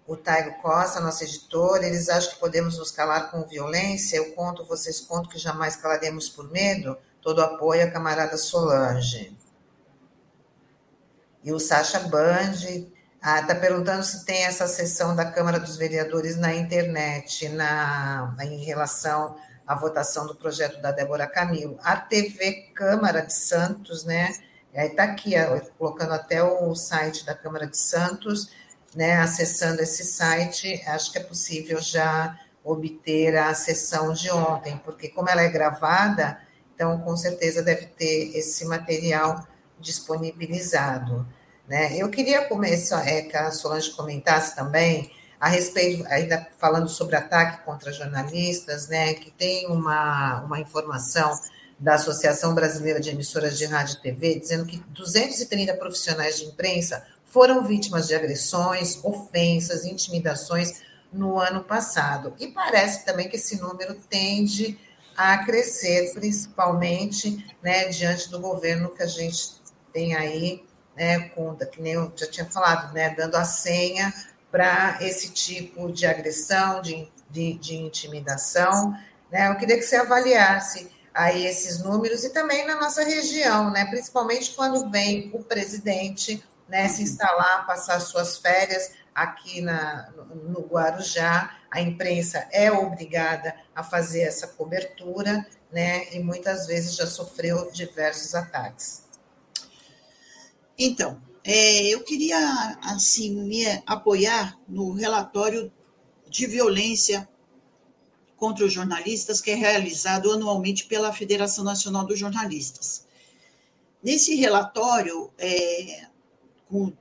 O Tairo Costa, nosso editor, eles acham que podemos nos calar com violência. Eu conto, vocês contam que jamais calaremos por medo. Todo apoio à camarada Solange. E o Sacha Band está ah, tá perguntando se tem essa sessão da Câmara dos Vereadores na internet, na, em relação a votação do projeto da Débora Camilo. A TV Câmara de Santos, né? Está aqui, colocando até o site da Câmara de Santos, né? Acessando esse site, acho que é possível já obter a sessão de ontem, porque como ela é gravada, então com certeza deve ter esse material disponibilizado. Né? Eu queria começar, é, que a Solange comentasse também a respeito, ainda falando sobre ataque contra jornalistas, né, que tem uma, uma informação da Associação Brasileira de Emissoras de Rádio e TV, dizendo que 230 profissionais de imprensa foram vítimas de agressões, ofensas, intimidações no ano passado. E parece também que esse número tende a crescer, principalmente né, diante do governo que a gente tem aí, né, com, que nem eu já tinha falado, né, dando a senha para esse tipo de agressão, de, de, de, intimidação. Né? Eu queria que você avaliasse aí esses números e também na nossa região, né? principalmente quando vem o presidente né, se instalar, passar suas férias aqui na, no Guarujá, a imprensa é obrigada a fazer essa cobertura, né, e muitas vezes já sofreu diversos ataques. Então, é, eu queria, assim, me apoiar no relatório de violência contra os jornalistas, que é realizado anualmente pela Federação Nacional dos Jornalistas. Nesse relatório, é, com,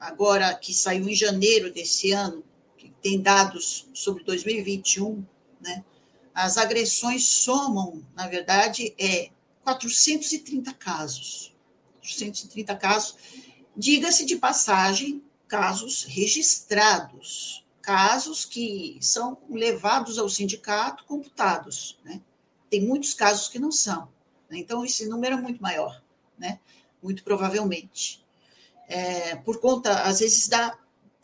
agora que saiu em janeiro desse ano, que tem dados sobre 2021, né, as agressões somam, na verdade, é 430 casos. 430 casos Diga-se de passagem, casos registrados, casos que são levados ao sindicato, computados. Né? Tem muitos casos que não são. Né? Então, esse número é muito maior, né? muito provavelmente. É, por conta, às vezes, da,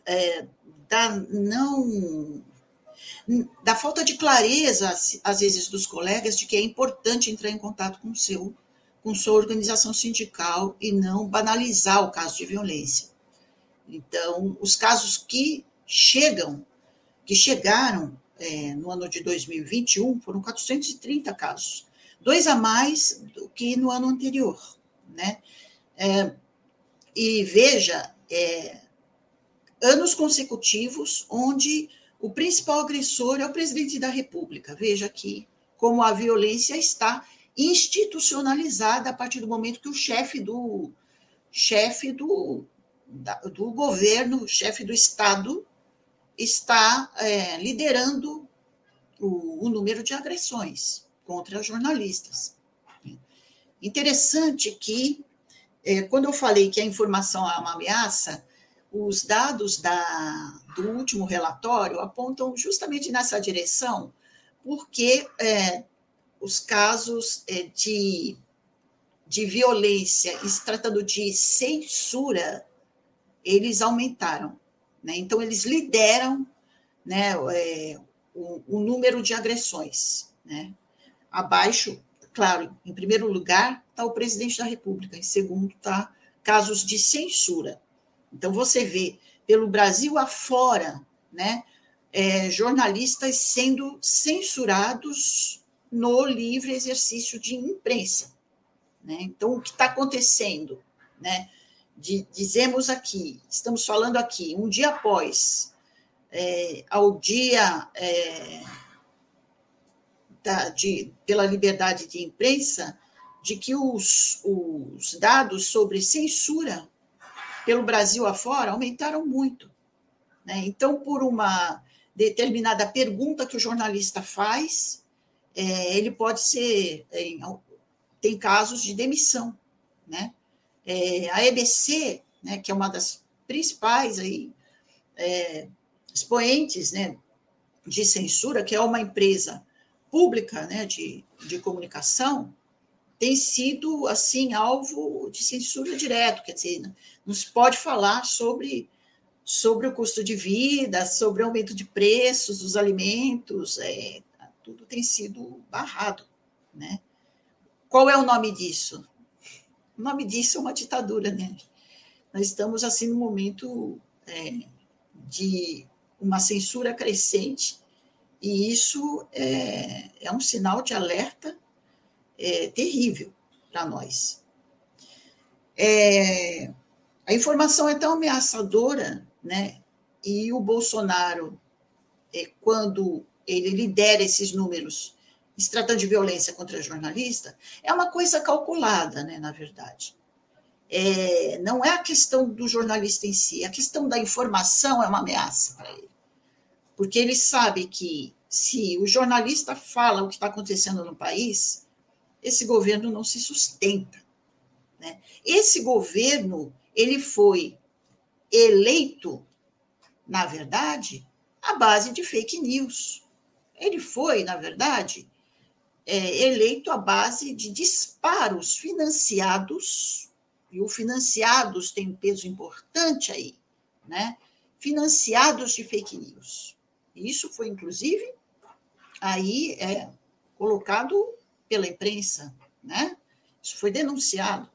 é, da não da falta de clareza, às vezes, dos colegas de que é importante entrar em contato com seu com sua organização sindical e não banalizar o caso de violência. Então, os casos que chegam, que chegaram é, no ano de 2021, foram 430 casos, dois a mais do que no ano anterior, né? É, e veja, é, anos consecutivos onde o principal agressor é o presidente da República. Veja aqui como a violência está institucionalizada a partir do momento que o chefe do chefe do, do governo, chefe do Estado, está é, liderando o, o, número de agressões contra jornalistas. Interessante que, é, quando eu falei que a informação é uma ameaça, os dados da, do último relatório apontam justamente nessa direção, porque é, os casos é, de, de violência, se tratando de censura, eles aumentaram. Né? Então, eles lideram né, é, o, o, número de agressões. Né? Abaixo, claro, em primeiro lugar está o presidente da República, em segundo está casos de censura. Então, você vê, pelo Brasil afora, né, é, jornalistas sendo censurados no livre exercício de imprensa. Né? Então, o que está acontecendo? Né? De, dizemos aqui, estamos falando aqui, um dia após, é, ao dia é, da, de, pela liberdade de imprensa, de que os, os dados sobre censura pelo Brasil afora aumentaram muito. Né? Então, por uma determinada pergunta que o jornalista faz, é, ele pode ser. É, tem casos de demissão. Né? É, a EBC, né, que é uma das principais aí, é, expoentes né, de censura, que é uma empresa pública né, de, de comunicação, tem sido, assim, alvo de censura direto, quer dizer, não se pode falar sobre, sobre o custo de vida, sobre o aumento de preços dos alimentos, é, tudo tem sido barrado, né? Qual é o nome disso? O nome disso é uma ditadura, né? Nós estamos, assim, num momento é, de uma censura crescente, e isso é, é um sinal de alerta é, terrível para nós. É, a informação é tão ameaçadora, né? E o Bolsonaro, é, quando ele lidera esses números, se tratando de violência contra jornalista, é uma coisa calculada, né? Na verdade. É, não é a questão do jornalista em si, a questão da informação é uma ameaça para ele. Porque ele sabe que se o jornalista fala o que está acontecendo no país, esse governo não se sustenta. Né? Esse governo ele foi eleito, na verdade, à base de fake news. Ele foi, na verdade, é, eleito à base de disparos financiados, e o financiados tem um peso importante aí, né? financiados de fake news. Isso foi, inclusive, aí é colocado pela imprensa, né? Isso foi denunciado.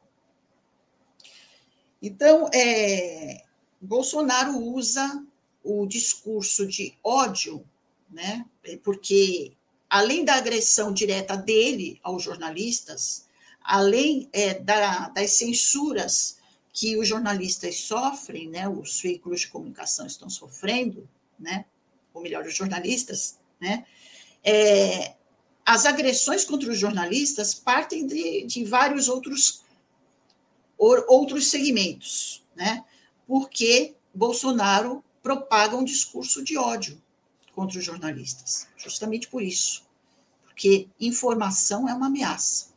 Então, é, Bolsonaro usa o discurso de ódio, né? Porque além da agressão direta dele aos jornalistas, além é, da, das censuras que os jornalistas sofrem, né? Os veículos de comunicação estão sofrendo, né? Ou melhor, os jornalistas, né? É, as agressões contra os jornalistas partem de, de vários outros, outros segmentos, né? porque Bolsonaro propaga um discurso de ódio contra os jornalistas, justamente por isso, porque informação é uma ameaça.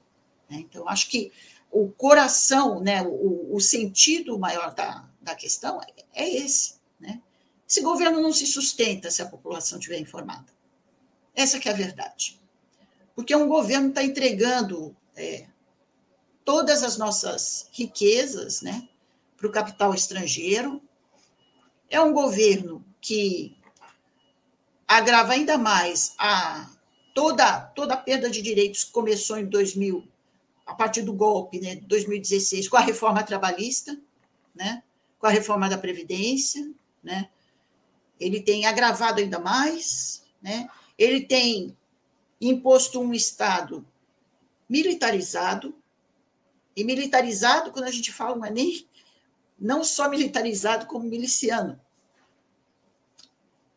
Né? Então, acho que o coração, né, o, o sentido maior da, da questão é, é esse. Esse governo não se sustenta se a população estiver informada. Essa que é a verdade porque um governo está entregando é, todas as nossas riquezas né, para o capital estrangeiro. É um governo que agrava ainda mais a toda, toda a perda de direitos que começou em 2000, a partir do golpe, né, 2016, com a reforma trabalhista, né, com a reforma da Previdência. Né, ele tem agravado ainda mais, né, ele tem imposto um Estado militarizado, e militarizado, quando a gente fala, não é nem não só militarizado, como miliciano.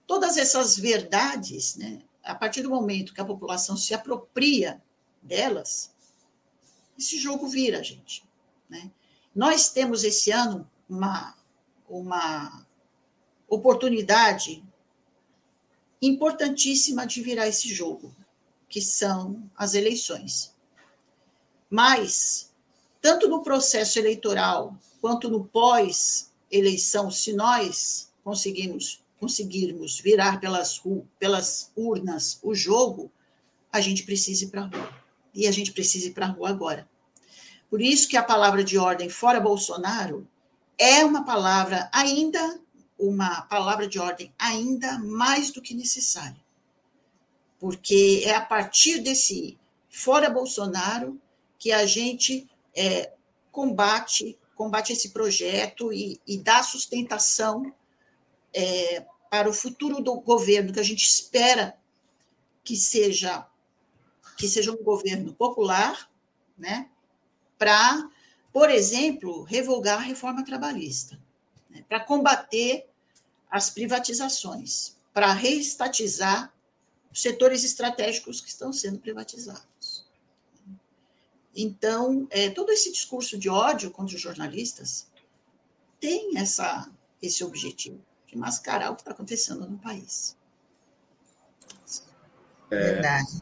Todas essas verdades, né, a partir do momento que a população se apropria delas, esse jogo vira, gente. Né? Nós temos esse ano uma, uma oportunidade importantíssima de virar esse jogo que são as eleições. Mas, tanto no processo eleitoral quanto no pós-eleição, se nós conseguimos conseguirmos virar pelas, pelas urnas o jogo, a gente precisa ir para a rua. E a gente precisa ir para a rua agora. Por isso que a palavra de ordem fora Bolsonaro é uma palavra ainda, uma palavra de ordem ainda mais do que necessária. Porque é a partir desse fora Bolsonaro que a gente é, combate combate esse projeto e, e dá sustentação é, para o futuro do governo que a gente espera que seja que seja um governo popular, né, para, por exemplo, revogar a reforma trabalhista, para combater as privatizações, para reestatizar setores estratégicos que estão sendo privatizados. Então, é, todo esse discurso de ódio contra os jornalistas tem essa, esse objetivo de mascarar o que está acontecendo no país. É... Verdade.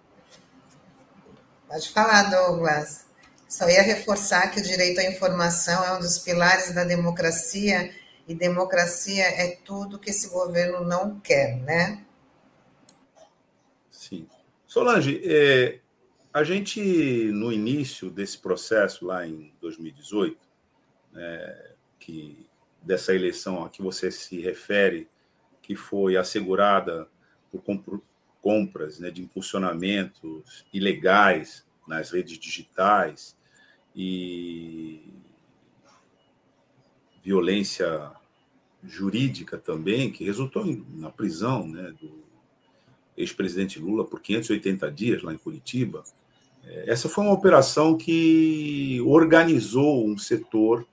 Pode falar, Douglas. Só ia reforçar que o direito à informação é um dos pilares da democracia e democracia é tudo que esse governo não quer, né? Sim. Solange, é, a gente, no início desse processo, lá em 2018, é, que, dessa eleição a que você se refere, que foi assegurada por compras né, de impulsionamentos ilegais nas redes digitais e violência jurídica também, que resultou na prisão né, do ex-presidente Lula por 580 dias lá em Curitiba. É, essa foi uma operação que organizou um setor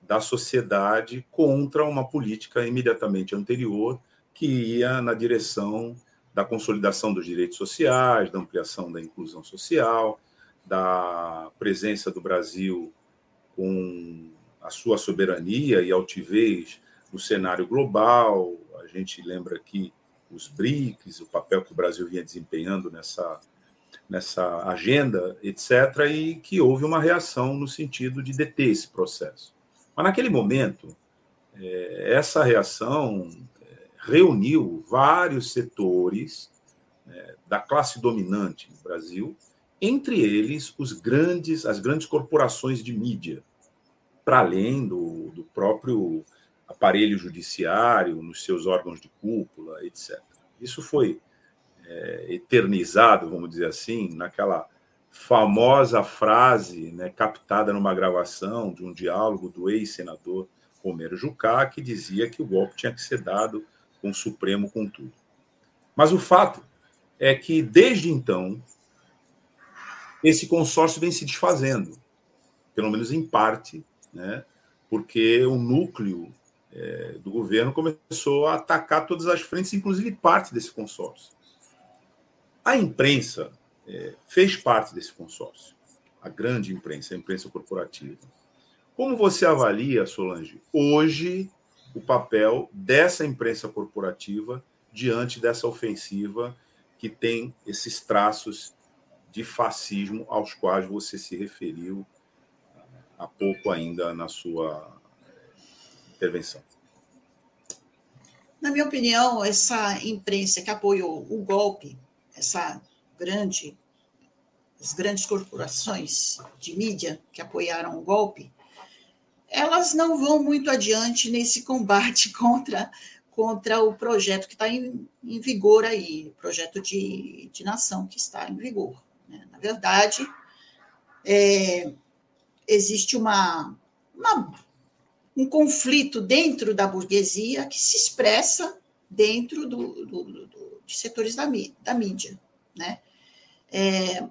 da sociedade contra uma política imediatamente anterior que ia na direção da consolidação dos direitos sociais, da ampliação da inclusão social, da presença do Brasil com a sua soberania e altivez no cenário global. A gente lembra aqui os BRICS, o papel que o Brasil vinha desempenhando nessa, nessa agenda, etc., e que houve uma reação no sentido de deter esse processo. Mas, naquele momento, é, essa reação é, reuniu vários setores né, da classe dominante no Brasil, entre eles os grandes, as grandes corporações de mídia, para além do, do próprio aparelho judiciário, nos seus órgãos de cúpula, etc. Isso foi é, eternizado, vamos dizer assim, naquela famosa frase né, captada numa gravação de um diálogo do ex-senador Romero Jucá, que dizia que o golpe tinha que ser dado com o Supremo com tudo. Mas o fato é que, desde então, esse consórcio vem se desfazendo, pelo menos em parte, né? porque o núcleo é, do governo começou a atacar todas as frentes, inclusive parte desse consórcio. A imprensa é, fez parte desse consórcio, a grande imprensa, a imprensa corporativa. Como você avalia, Solange, hoje o papel dessa imprensa corporativa diante dessa ofensiva que tem esses traços de fascismo aos quais você se referiu há pouco ainda na sua intervenção. Na minha opinião, essa imprensa que apoiou o golpe, essa grande, as grandes corporações de mídia que apoiaram o golpe, elas não vão muito adiante nesse combate <laughs> contra, contra o projeto que está em, em, vigor aí, projeto de, de nação que está em vigor. Né? Na verdade, é, existe uma, uma, um conflito dentro da burguesia que se expressa dentro do, do, do de setores da, da mídia. Né? É,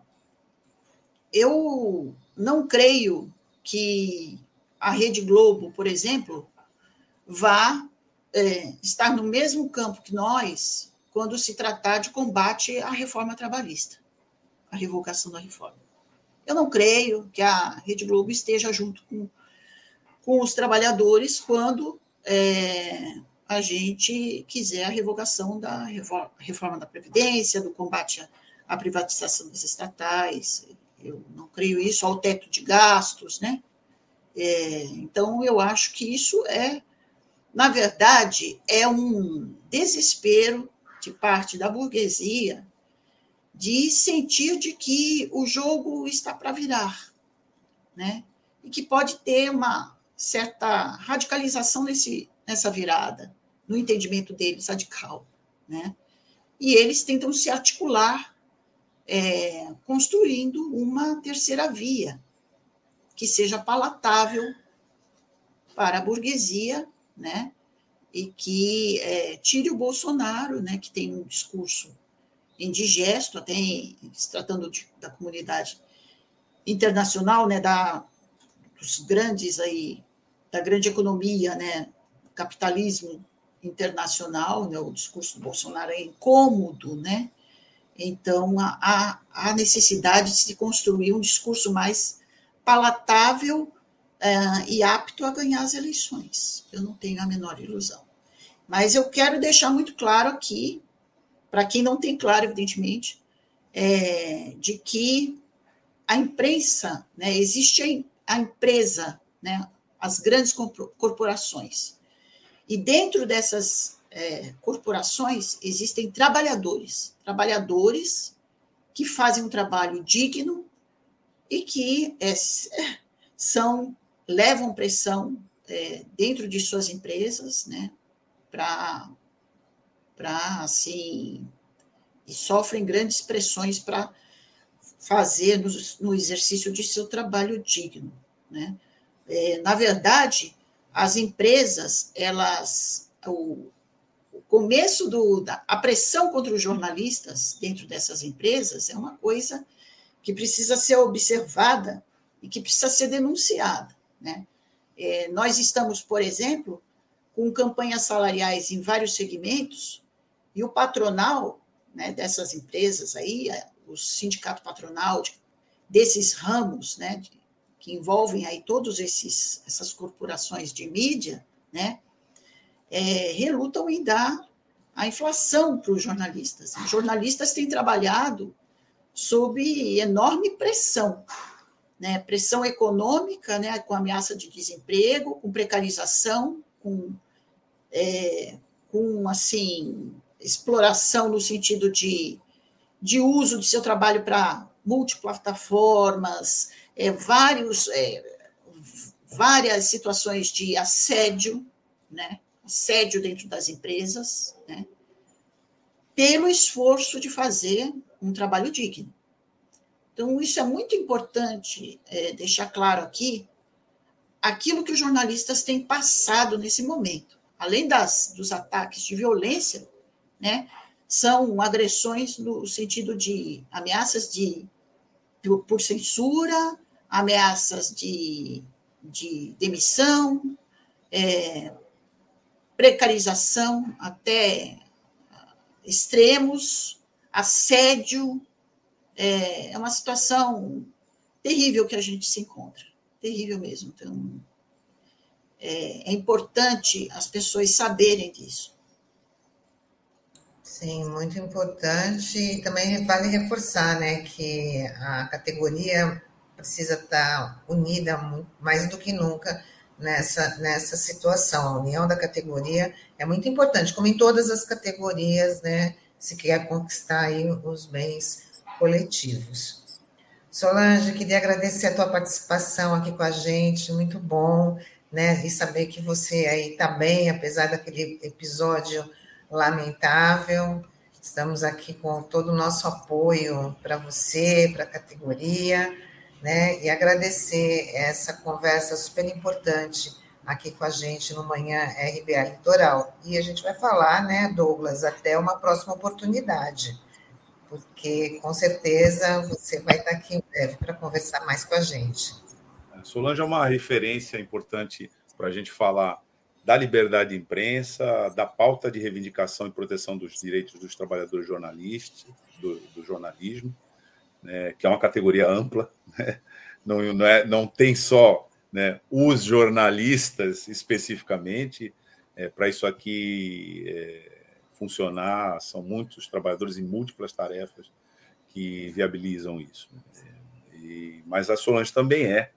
eu não creio que a Rede Globo, por exemplo, vá é, estar no mesmo campo que nós quando se tratar de combate à reforma trabalhista, à revogação da reforma. Eu não creio que a Rede Globo esteja junto com, com os trabalhadores quando é, a gente quiser a revogação da reforma da Previdência, do combate à, privatização das estatais. Eu não creio isso, ao teto de gastos, né? É, então, eu acho que isso é, na verdade, é um desespero de parte da burguesia de sentir de que o jogo está para virar, né? E que pode ter uma certa radicalização nesse, nessa virada, no entendimento deles radical, né? E eles tentam se articular, é, construindo uma terceira via que seja palatável para a burguesia, né? E que é, tire o Bolsonaro, né? Que tem um discurso indigesto, até em, se tratando de, da comunidade internacional, né, da, dos grandes aí, da grande economia, né, capitalismo internacional, né, o discurso do Bolsonaro é incômodo, né, então há, há necessidade de se construir um discurso mais palatável uh, e apto a ganhar as eleições. Eu não tenho a menor ilusão. Mas eu quero deixar muito claro aqui para quem não tem claro, evidentemente, é, de que a imprensa, né, existe a, empresa, né, as grandes corporações, E dentro dessas é, corporações existem trabalhadores, trabalhadores que fazem um trabalho digno e que é, são levam pressão é, dentro de suas empresas, né, para para assim e sofrem grandes pressões para fazer no, no, exercício de seu trabalho digno, né? É, na verdade, as empresas, elas o, o começo do da, a pressão contra os jornalistas dentro dessas empresas é uma coisa que precisa ser observada e que precisa ser denunciada, né? É, nós estamos, por exemplo, com campanhas salariais em vários segmentos e o patronal né, dessas empresas aí, o sindicato patronal de, desses ramos, né, de, que envolvem aí todos esses essas corporações de mídia, né, é, relutam em dar a inflação para os jornalistas. Os jornalistas têm trabalhado sob enorme pressão, né, pressão econômica, né, com ameaça de desemprego, com precarização, com, é, com assim exploração no sentido de, de uso de seu trabalho para multiplataformas, é, vários, é, várias situações de assédio, né? assédio dentro das empresas, né? pelo esforço de fazer um trabalho digno. Então, isso é muito importante é, deixar claro aqui aquilo que os jornalistas têm passado nesse momento. Além das, dos ataques de violência, né, são agressões no sentido de ameaças de, por, por censura, ameaças de, de demissão, é, precarização até extremos, assédio, é, é uma situação terrível que a gente se encontra, terrível mesmo. Então, é, é importante as pessoas saberem disso. Sim, muito importante. E também vale reforçar né, que a categoria precisa estar unida mais do que nunca nessa, nessa situação. A união da categoria é muito importante, como em todas as categorias, né, se quer conquistar aí os bens coletivos. Solange, queria agradecer a tua participação aqui com a gente, muito bom, né? E saber que você aí está bem, apesar daquele episódio lamentável. Estamos aqui com todo o nosso apoio para você, para a categoria, né? E agradecer essa conversa super importante aqui com a gente no Manhã RBA Litoral. E a gente vai falar, né, Douglas, até uma próxima oportunidade porque com certeza você vai estar aqui em breve para conversar mais com a gente. Solange é uma referência importante para a gente falar da liberdade de imprensa, da pauta de reivindicação e proteção dos direitos dos trabalhadores jornalistas, do, do jornalismo, né, que é uma categoria ampla, né, não, não, é, não tem só né, os jornalistas especificamente, é, para isso aqui é, funcionar, são muitos trabalhadores em múltiplas tarefas que viabilizam isso. E, mas a Solange também é,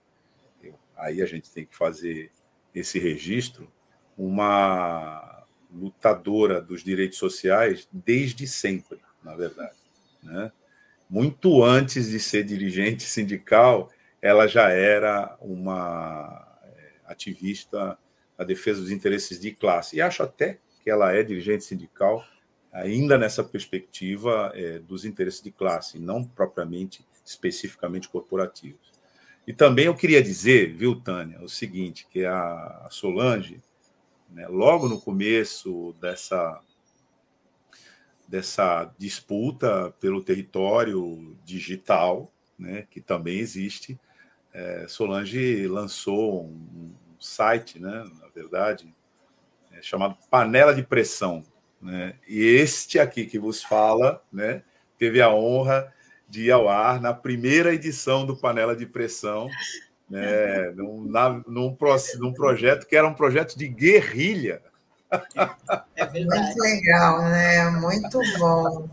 aí a gente tem que fazer esse registro, uma lutadora dos direitos sociais desde sempre, na verdade. Né? Muito antes de ser dirigente sindical, ela já era uma é, ativista na defesa dos interesses de classe. E acho até que ela é dirigente sindical, ainda nessa perspectiva é, dos interesses de classe, não propriamente, especificamente corporativos. E também eu queria dizer, viu, Tânia, o seguinte, que a Solange, né, logo no começo dessa, dessa disputa pelo território digital, né, que também existe, é, Solange lançou um, um site, né, na verdade, é, chamado Panela de Pressão. Né? E este aqui que vos fala né, teve a honra de ir ao ar na primeira edição do Panela de Pressão, né, num, na, num, num projeto que era um projeto de guerrilha. É Muito legal, né? Muito bom.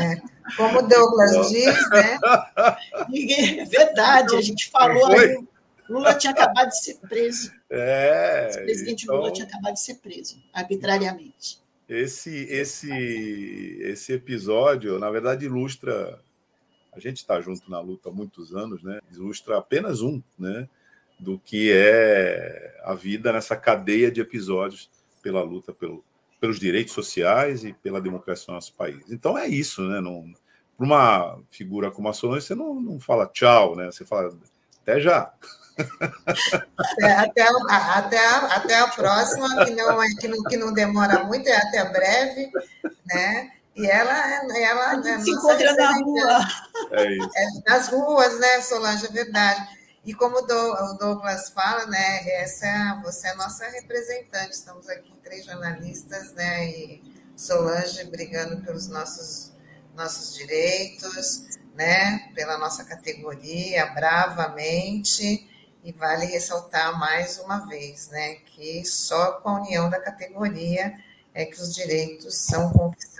É. Como o Douglas diz, né? <laughs> É verdade, a gente falou aí Lula tinha acabado de ser preso. É. O presidente então, Lula tinha acabado de ser preso, arbitrariamente. Esse, esse, esse episódio, na verdade, ilustra. A gente está junto na luta há muitos anos, né? Ilustra apenas um, né? Do que é a vida nessa cadeia de episódios pela luta pelo, pelos direitos sociais e pela democracia do nosso país. Então é isso, né? Para uma figura como a Solange, você não, não fala tchau, né? Você fala até já. Até, até, até, até a próxima, que não, é, que, não, que não demora muito, é até breve, né? E ela, ela né, se encontra na rua. É isso. É, nas ruas, né, Solange, é verdade. E como o Douglas fala, né, essa, você é a nossa representante. Estamos aqui três jornalistas, né, e Solange brigando pelos nossos, nossos direitos, né, pela nossa categoria, bravamente. E vale ressaltar mais uma vez, né, que só com a união da categoria é que os direitos são conquistados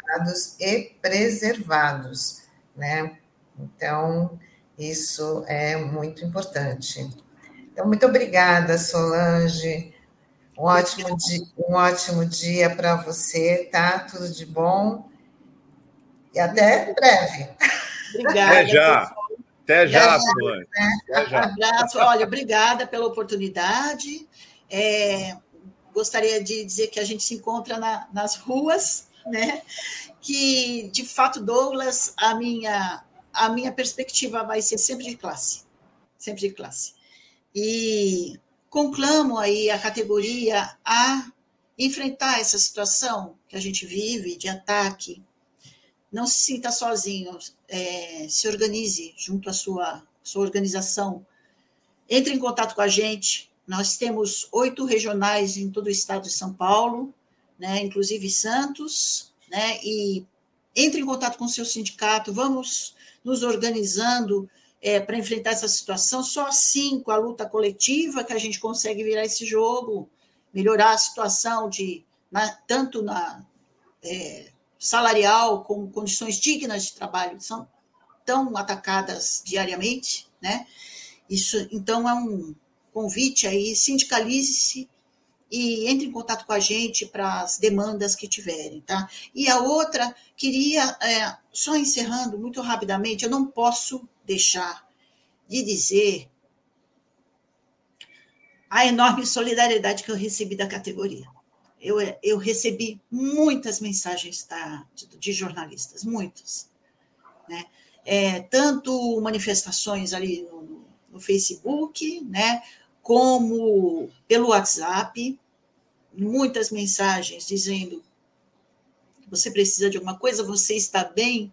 e preservados, né? Então, isso é muito importante. Então, muito obrigada, Solange. Um ótimo dia, um ótimo dia para você, tá? Tudo de bom. E até breve. Obrigada. Até já. Pessoal. Até já, Solange. Até já. Abraço. Olha, obrigada pela oportunidade. É, gostaria de dizer que a gente se encontra na, nas ruas, né? Que, de fato, Douglas, a minha, a minha perspectiva vai ser sempre de classe. Sempre de classe. E conclamo aí a categoria a enfrentar essa situação que a gente vive de ataque não se sinta sozinho, é, se organize junto à sua, sua organização, entre em contato com a gente. Nós temos oito regionais em todo o estado de São Paulo, né, inclusive Santos, né, e entre em contato com o seu sindicato, vamos nos organizando é, para enfrentar essa situação. Só assim, com a luta coletiva, que a gente consegue virar esse jogo, melhorar a situação de na, tanto na é, salarial, com condições dignas de trabalho, são tão atacadas diariamente, né? Isso, então, é um convite aí, sindicalize-se e entre em contato com a gente para as demandas que tiverem, tá? E a outra, queria, é, só encerrando muito rapidamente, eu não posso deixar de dizer a enorme solidariedade que eu recebi da categoria eu, eu recebi muitas mensagens de, de jornalistas, muitas. Né? É, tanto manifestações ali no, no, Facebook, né, como pelo WhatsApp, muitas mensagens dizendo você precisa de alguma coisa, você está bem,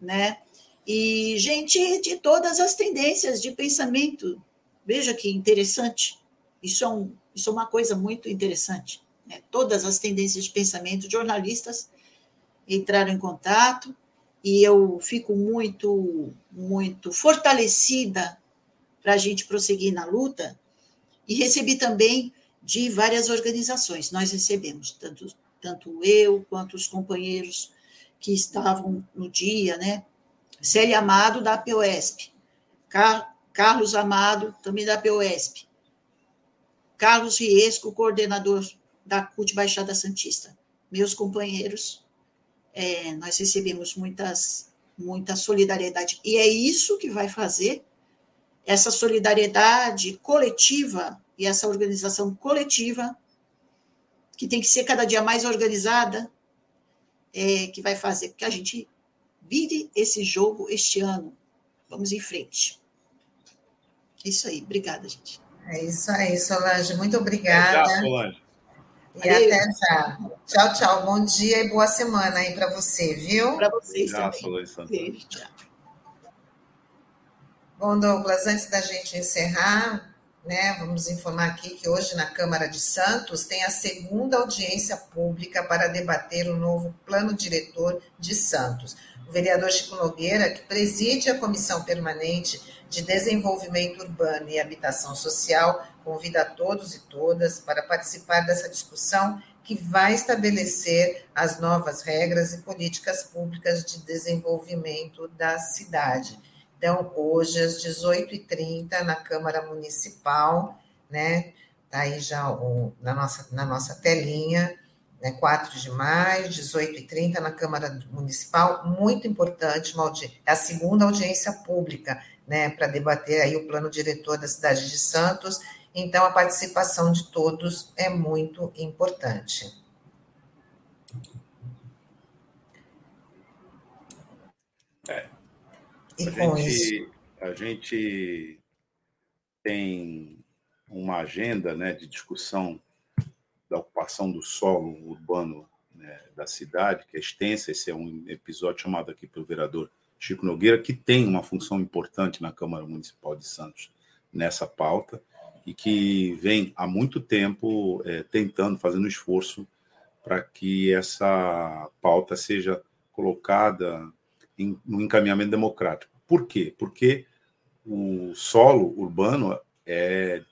né? E gente de todas as tendências de pensamento. Veja que interessante. Isso é, um, isso é uma coisa muito interessante né, todas as tendências de pensamento, jornalistas entraram em contato e eu fico muito, muito fortalecida para a gente prosseguir na luta. E recebi também de várias organizações, nós recebemos, tanto, tanto eu quanto os companheiros que estavam no dia, né? Célia Amado, da POSP, Car Carlos Amado, também da POSP, Carlos Riesco, coordenador da CUT Baixada Santista. Meus companheiros, é, nós recebemos muitas, muita solidariedade. E é isso que vai fazer essa solidariedade coletiva e essa organização coletiva, que tem que ser cada dia mais organizada, é, que vai fazer com que a gente vire esse jogo este ano. Vamos em frente. Isso aí. Obrigada, gente. É isso aí, Solange. Muito obrigada. É, já, Solange. E até já. Tchau, tchau. Bom dia e boa semana aí para você, viu? Para vocês já, também. Beijo, tchau. Bom, Douglas, antes da gente encerrar, né, vamos informar aqui que hoje na Câmara de Santos tem a segunda audiência pública para debater o novo plano diretor de Santos. O vereador Chico Nogueira, que preside a comissão permanente de Desenvolvimento Urbano e Habitação Social, convida a todos e todas para participar dessa discussão que vai estabelecer as novas regras e políticas públicas de desenvolvimento da cidade. Então, hoje, às 18h30, na Câmara Municipal, né? Está aí já o, na, nossa, na nossa telinha, né, 4 de maio, 18h30, na Câmara Municipal, muito importante, uma é a segunda audiência pública, né, para debater aí o plano diretor da cidade de Santos, então a participação de todos é muito importante. E a gente, isso? A gente tem uma agenda né, de discussão da ocupação do solo urbano né, da cidade, que é extensa. Esse é um episódio chamado aqui pelo vereador Chico Nogueira, que tem uma função importante na Câmara Municipal de Santos nessa pauta e que vem há muito tempo é, tentando, fazendo esforço para que essa pauta seja colocada em, no encaminhamento democrático. Por quê? Porque o solo urbano é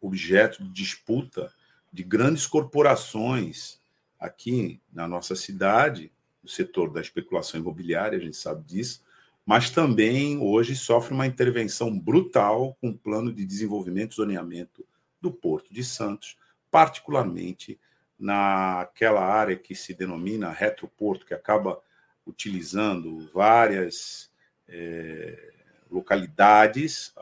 objeto de disputa de grandes corporações aqui na nossa cidade, no setor da especulação imobiliária, a gente sabe disso, mas também hoje sofre uma intervenção brutal com o plano de desenvolvimento e zoneamento do Porto de Santos, particularmente naquela área que se denomina retroporto, que acaba utilizando várias é, localidades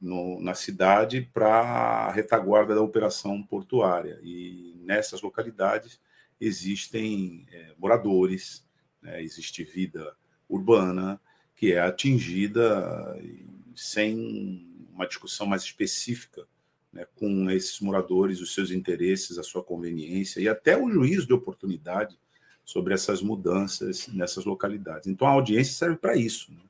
no, na cidade para a retaguarda da operação portuária. E nessas localidades existem é, moradores, né, existe vida urbana que é atingida sem uma discussão mais específica né, com esses moradores, os seus interesses, a sua conveniência e até o juízo de oportunidade sobre essas mudanças nessas localidades. Então a audiência serve para isso. Né?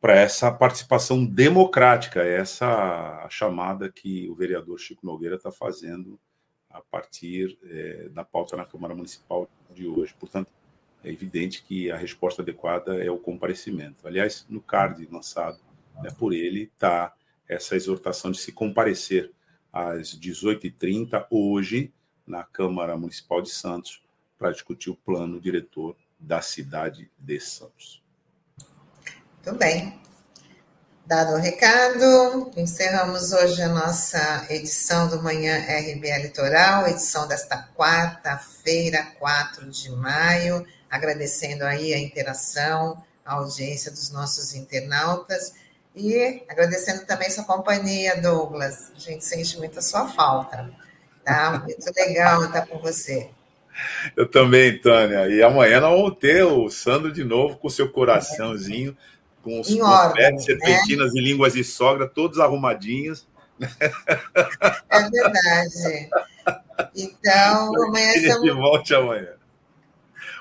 para essa participação democrática, essa chamada que o vereador Chico Nogueira está fazendo a partir é, da pauta na Câmara Municipal de hoje. Portanto, é evidente que a resposta adequada é o comparecimento. Aliás, no card lançado né, por ele está essa exortação de se comparecer às 18h30 hoje na Câmara Municipal de Santos para discutir o plano diretor da cidade de Santos. Muito bem. Dado o recado, encerramos hoje a nossa edição do Manhã RBA Litoral, edição desta quarta-feira, 4 de maio, agradecendo aí a interação, a audiência dos nossos internautas e agradecendo também sua companhia, Douglas. A gente sente muito a sua falta, tá? Muito legal estar com você. <laughs> Eu também, Tânia. E amanhã nós vamos ter o Sandro de novo com seu coraçãozinho. Com os confetes, serpentinas né? e línguas de sogra, todos arrumadinhos. É verdade. Então, amanhã estamos... Volte amanhã.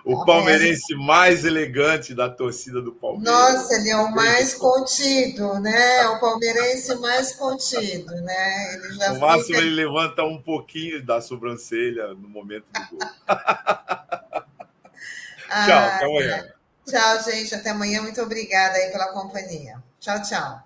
O amanhã palmeirense gente... mais elegante da torcida do Palmeiras. Nossa, ele é o mais contido, né? É o palmeirense mais contido, né? Ele já no máximo fica... ele levanta um pouquinho da sobrancelha no momento do gol. <laughs> Ah, Tchau, até amanhã. É. Tchau, gente. Até amanhã. Muito obrigada aí pela companhia. Tchau, tchau.